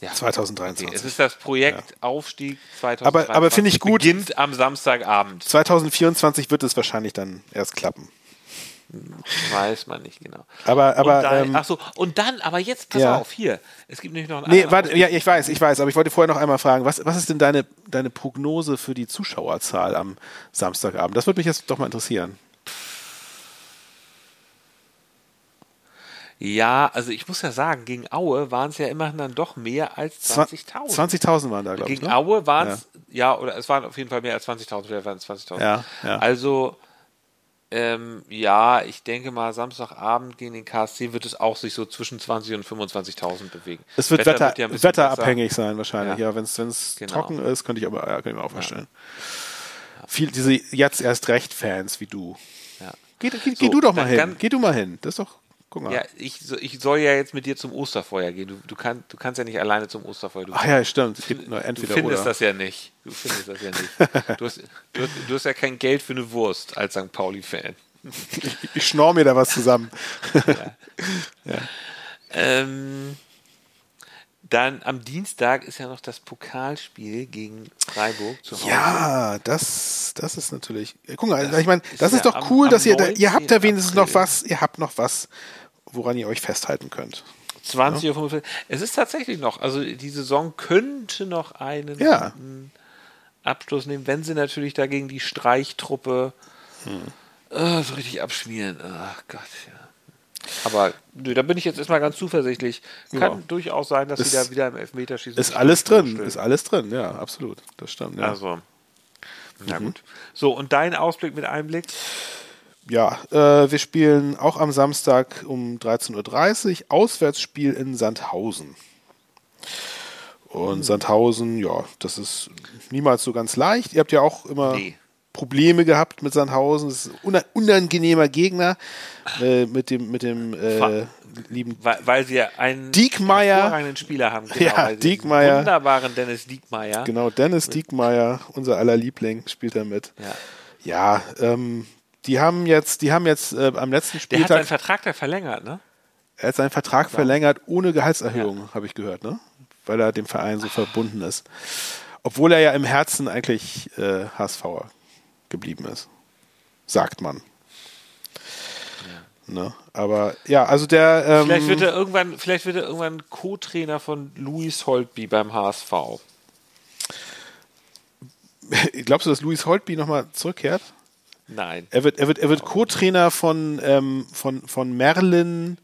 Ja. 2023. Okay, es ist das Projekt Aufstieg 2023. Aber- aber finde ich gut. Beginnt am Samstagabend. 2024 wird es wahrscheinlich dann erst klappen. Weiß man nicht genau. Aber, aber und dann, ähm, ach so, und dann, aber jetzt pass ja. auf, hier. Es gibt nämlich noch einen nee, warte, ja, ich weiß, ich weiß, aber ich wollte vorher noch einmal fragen, was, was ist denn deine, deine Prognose für die Zuschauerzahl am Samstagabend? Das würde mich jetzt doch mal interessieren. Ja, also ich muss ja sagen, gegen Aue waren es ja immerhin dann doch mehr als Zwa- 20.000. 20.000 waren da, glaube ich. Gegen Ne? Aue waren es, ja. oder es waren auf jeden Fall mehr als 20.000, vielleicht waren es 20.000. Ja, ja. Also, ähm, ja, ich denke mal, Samstagabend gegen den KSC wird es auch sich so zwischen 20.000 und 25.000 bewegen. Es wird, Wetter, ja ein bisschen wetterabhängig sein wahrscheinlich. Ja. Ja, wenn es Genau. trocken ist, könnte ich aber ja, kann ich mir auch vorstellen. Viel, diese jetzt erst recht Fans wie du. besser. Ja. Geh, geh, So, geh du doch mal hin. Geh du mal hin. Das ist doch, guck mal. Ja, ich, ich soll ja jetzt mit dir zum Osterfeuer gehen. Du, du, kann, du kannst ja nicht alleine zum Osterfeuer. Du, Ach ja, stimmt. Es gibt nur du entweder findest oder. das ja nicht. Du findest das ja nicht. Du hast, du, hast, du hast ja kein Geld für eine Wurst als St. Pauli-Fan. Ich schnorr mir da was zusammen. Ähm, dann am Dienstag ist ja noch das Pokalspiel gegen Freiburg zu Hause. Ja, das, das ist natürlich. Ja, Guck mal, ich meine, ist das ist ja doch am- cool, am dass ihr da, ihr habt da 19. wenigstens noch April. was, ihr habt noch was, woran ihr euch festhalten könnt. 20.45 Uhr. Es ist tatsächlich noch, also die Saison könnte noch einen Ja. Abschluss nehmen, wenn sie natürlich dagegen die Streichtruppe Hm. äh, so richtig abschmieren. Ach Gott, ja. Aber nö, da bin ich jetzt erstmal ganz zuversichtlich. Kann Ja. durchaus sein, dass Ist- sie da wieder im Elfmeterschießen. Ist alles drin, ist alles drin, ja, absolut. Das stimmt. Ja, Also, na Mhm. gut. So, und dein Ausblick mit Einblick? ja äh, wir spielen auch am Samstag um 13.30 Uhr Auswärtsspiel in Sandhausen. Und Sandhausen, ja, das ist niemals so ganz leicht. Ihr habt ja auch immer Nee. Probleme gehabt mit Sandhausen. Das ist ein una- unangenehmer Gegner äh, mit dem, mit dem äh, lieben Weil, weil sie ja einen Diekmeyer. hervorragenden Spieler haben. Genau, Ja, einen Wunderbaren Dennis Diekmeyer. Genau, Dennis Diekmeyer, unser aller Liebling, spielt da mit. Ja. Ja, ähm, die haben jetzt, die haben jetzt äh, am letzten Der hat Spieltag, seinen Vertrag da verlängert, ne? er hat seinen Vertrag verlängert ohne Gehaltserhöhung, habe ich gehört, ne? Weil er dem Verein so verbunden ist. Obwohl er ja im Herzen eigentlich äh, HSVer geblieben ist. Sagt man. Ne? Aber ja, also der. Ähm, Vielleicht wird er irgendwann, vielleicht wird er irgendwann Co-Trainer von Louis Holtby beim HSV. glaubst du, dass Luis Holtby nochmal zurückkehrt? Nein. Er wird, er wird, er wird Co-Trainer von, ähm, von, von Merlin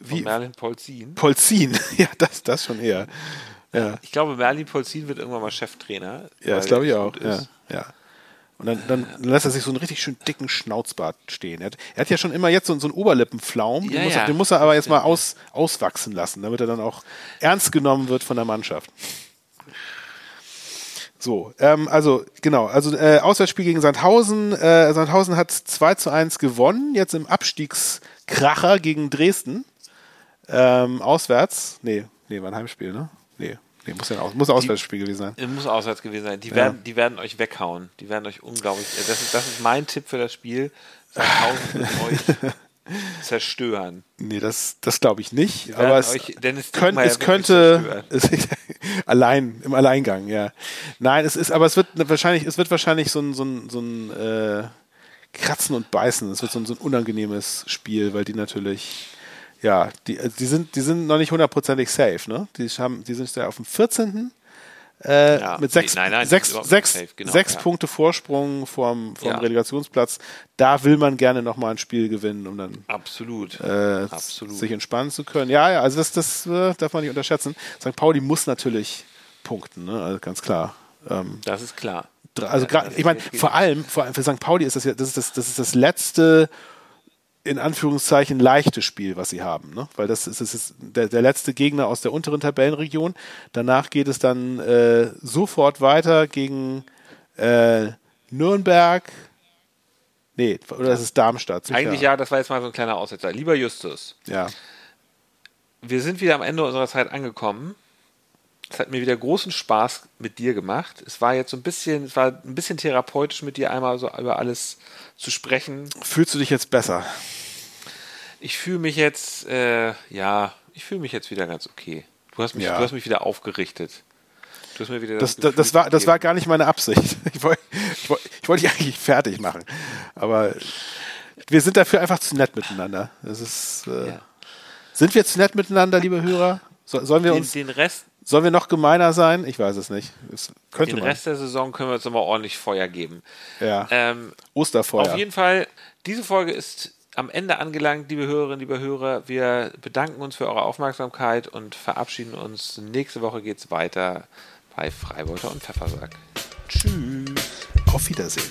Von wie, Merlin Polzin. Polzin. ja, das, das schon eher. Ja, Ich glaube, Merlin Polzin wird irgendwann mal Cheftrainer. ja das glaube ich auch. Ja, ja. Und dann, dann lässt er sich so einen richtig schön dicken Schnauzbart stehen. Er hat, er hat ja schon immer jetzt so, so einen Oberlippenflaum, den, Ja, muss, ja. Er, den muss er aber jetzt mal aus, auswachsen lassen, damit er dann auch ernst genommen wird von der Mannschaft. So, ähm, also genau, also äh, Auswärtsspiel gegen Sandhausen. Äh, Sandhausen hat 2 zu 1 gewonnen, jetzt im Abstiegskracher gegen Dresden. Ähm, auswärts. Nee, nee, war ein Heimspiel, ne? Nee, nee muss ja Aus muss ein Auswärtsspiel gewesen sein. Es muss auswärts gewesen sein. Die, Ja. werden, die werden euch weghauen. Die werden euch unglaublich. äh, Das ist, das ist mein Tipp für das Spiel. Sandhausen wird euch zerstören. Nee, das, das glaube ich nicht. Aber es, euch- Dennis könnt, es könnte es, allein im Alleingang, ja. Nein, es ist, aber es wird wahrscheinlich, es wird wahrscheinlich so ein, so ein, so ein äh, Kratzen und Beißen. Es wird so ein, so ein unangenehmes Spiel, weil die natürlich, ja, die, also die sind, die sind noch nicht hundertprozentig safe, ne? Die haben, die sind ja auf dem 14. Äh, Ja, mit sechs, nein, nein, sechs, sechs, safe, genau, sechs ja. Punkte Vorsprung vom, vom Ja. Relegationsplatz. Da will man gerne nochmal ein Spiel gewinnen, um dann Absolut. äh, Absolut. sich entspannen zu können. Ja, ja, also das, das äh, darf man nicht unterschätzen. St. Pauli muss natürlich punkten, ne? also ganz klar. Ähm, Das ist klar. also Ja, ich meine, vor allem, vor allem für St. Pauli ist das ja, das ist das, das ist das letzte in Anführungszeichen leichte Spiel, was sie haben, ne? Weil das ist, das ist der, der letzte Gegner aus der unteren Tabellenregion. Danach geht es dann äh, sofort weiter gegen äh, Nürnberg. Nee, oder das ist Darmstadt. sicher. Eigentlich ja, das war jetzt mal so ein kleiner Aussetzer. Lieber Justus, Ja. wir sind wieder am Ende unserer Zeit angekommen. Es hat mir wieder großen Spaß mit dir gemacht. Es war jetzt so ein bisschen, es war ein bisschen therapeutisch mit dir einmal so über alles zu sprechen. Fühlst du dich jetzt besser? Ich fühle mich jetzt, äh, ja, ich fühle mich jetzt wieder ganz okay. Du hast mich, Ja. du hast mich wieder aufgerichtet. Du hast mir wieder Das, das, Gefühl das, war, das war gar nicht meine Absicht. Ich wollte ich wollt, ich wollt dich eigentlich fertig machen. Aber wir sind dafür einfach zu nett miteinander. Das ist, äh, Ja. Sind wir zu nett miteinander, liebe Hörer? So, sollen, wir den, uns, den Rest, sollen wir noch gemeiner sein? Ich weiß es nicht. Es könnte den man. Rest der Saison können wir uns nochmal ordentlich Feuer geben. ja. Ähm, Osterfeuer. Auf jeden Fall, diese Folge ist am Ende angelangt, liebe Hörerinnen, liebe Hörer. Wir bedanken uns für eure Aufmerksamkeit und verabschieden uns. Nächste Woche geht es weiter bei Freibeuter und Pfeffersack. Tschüss. Auf Wiedersehen.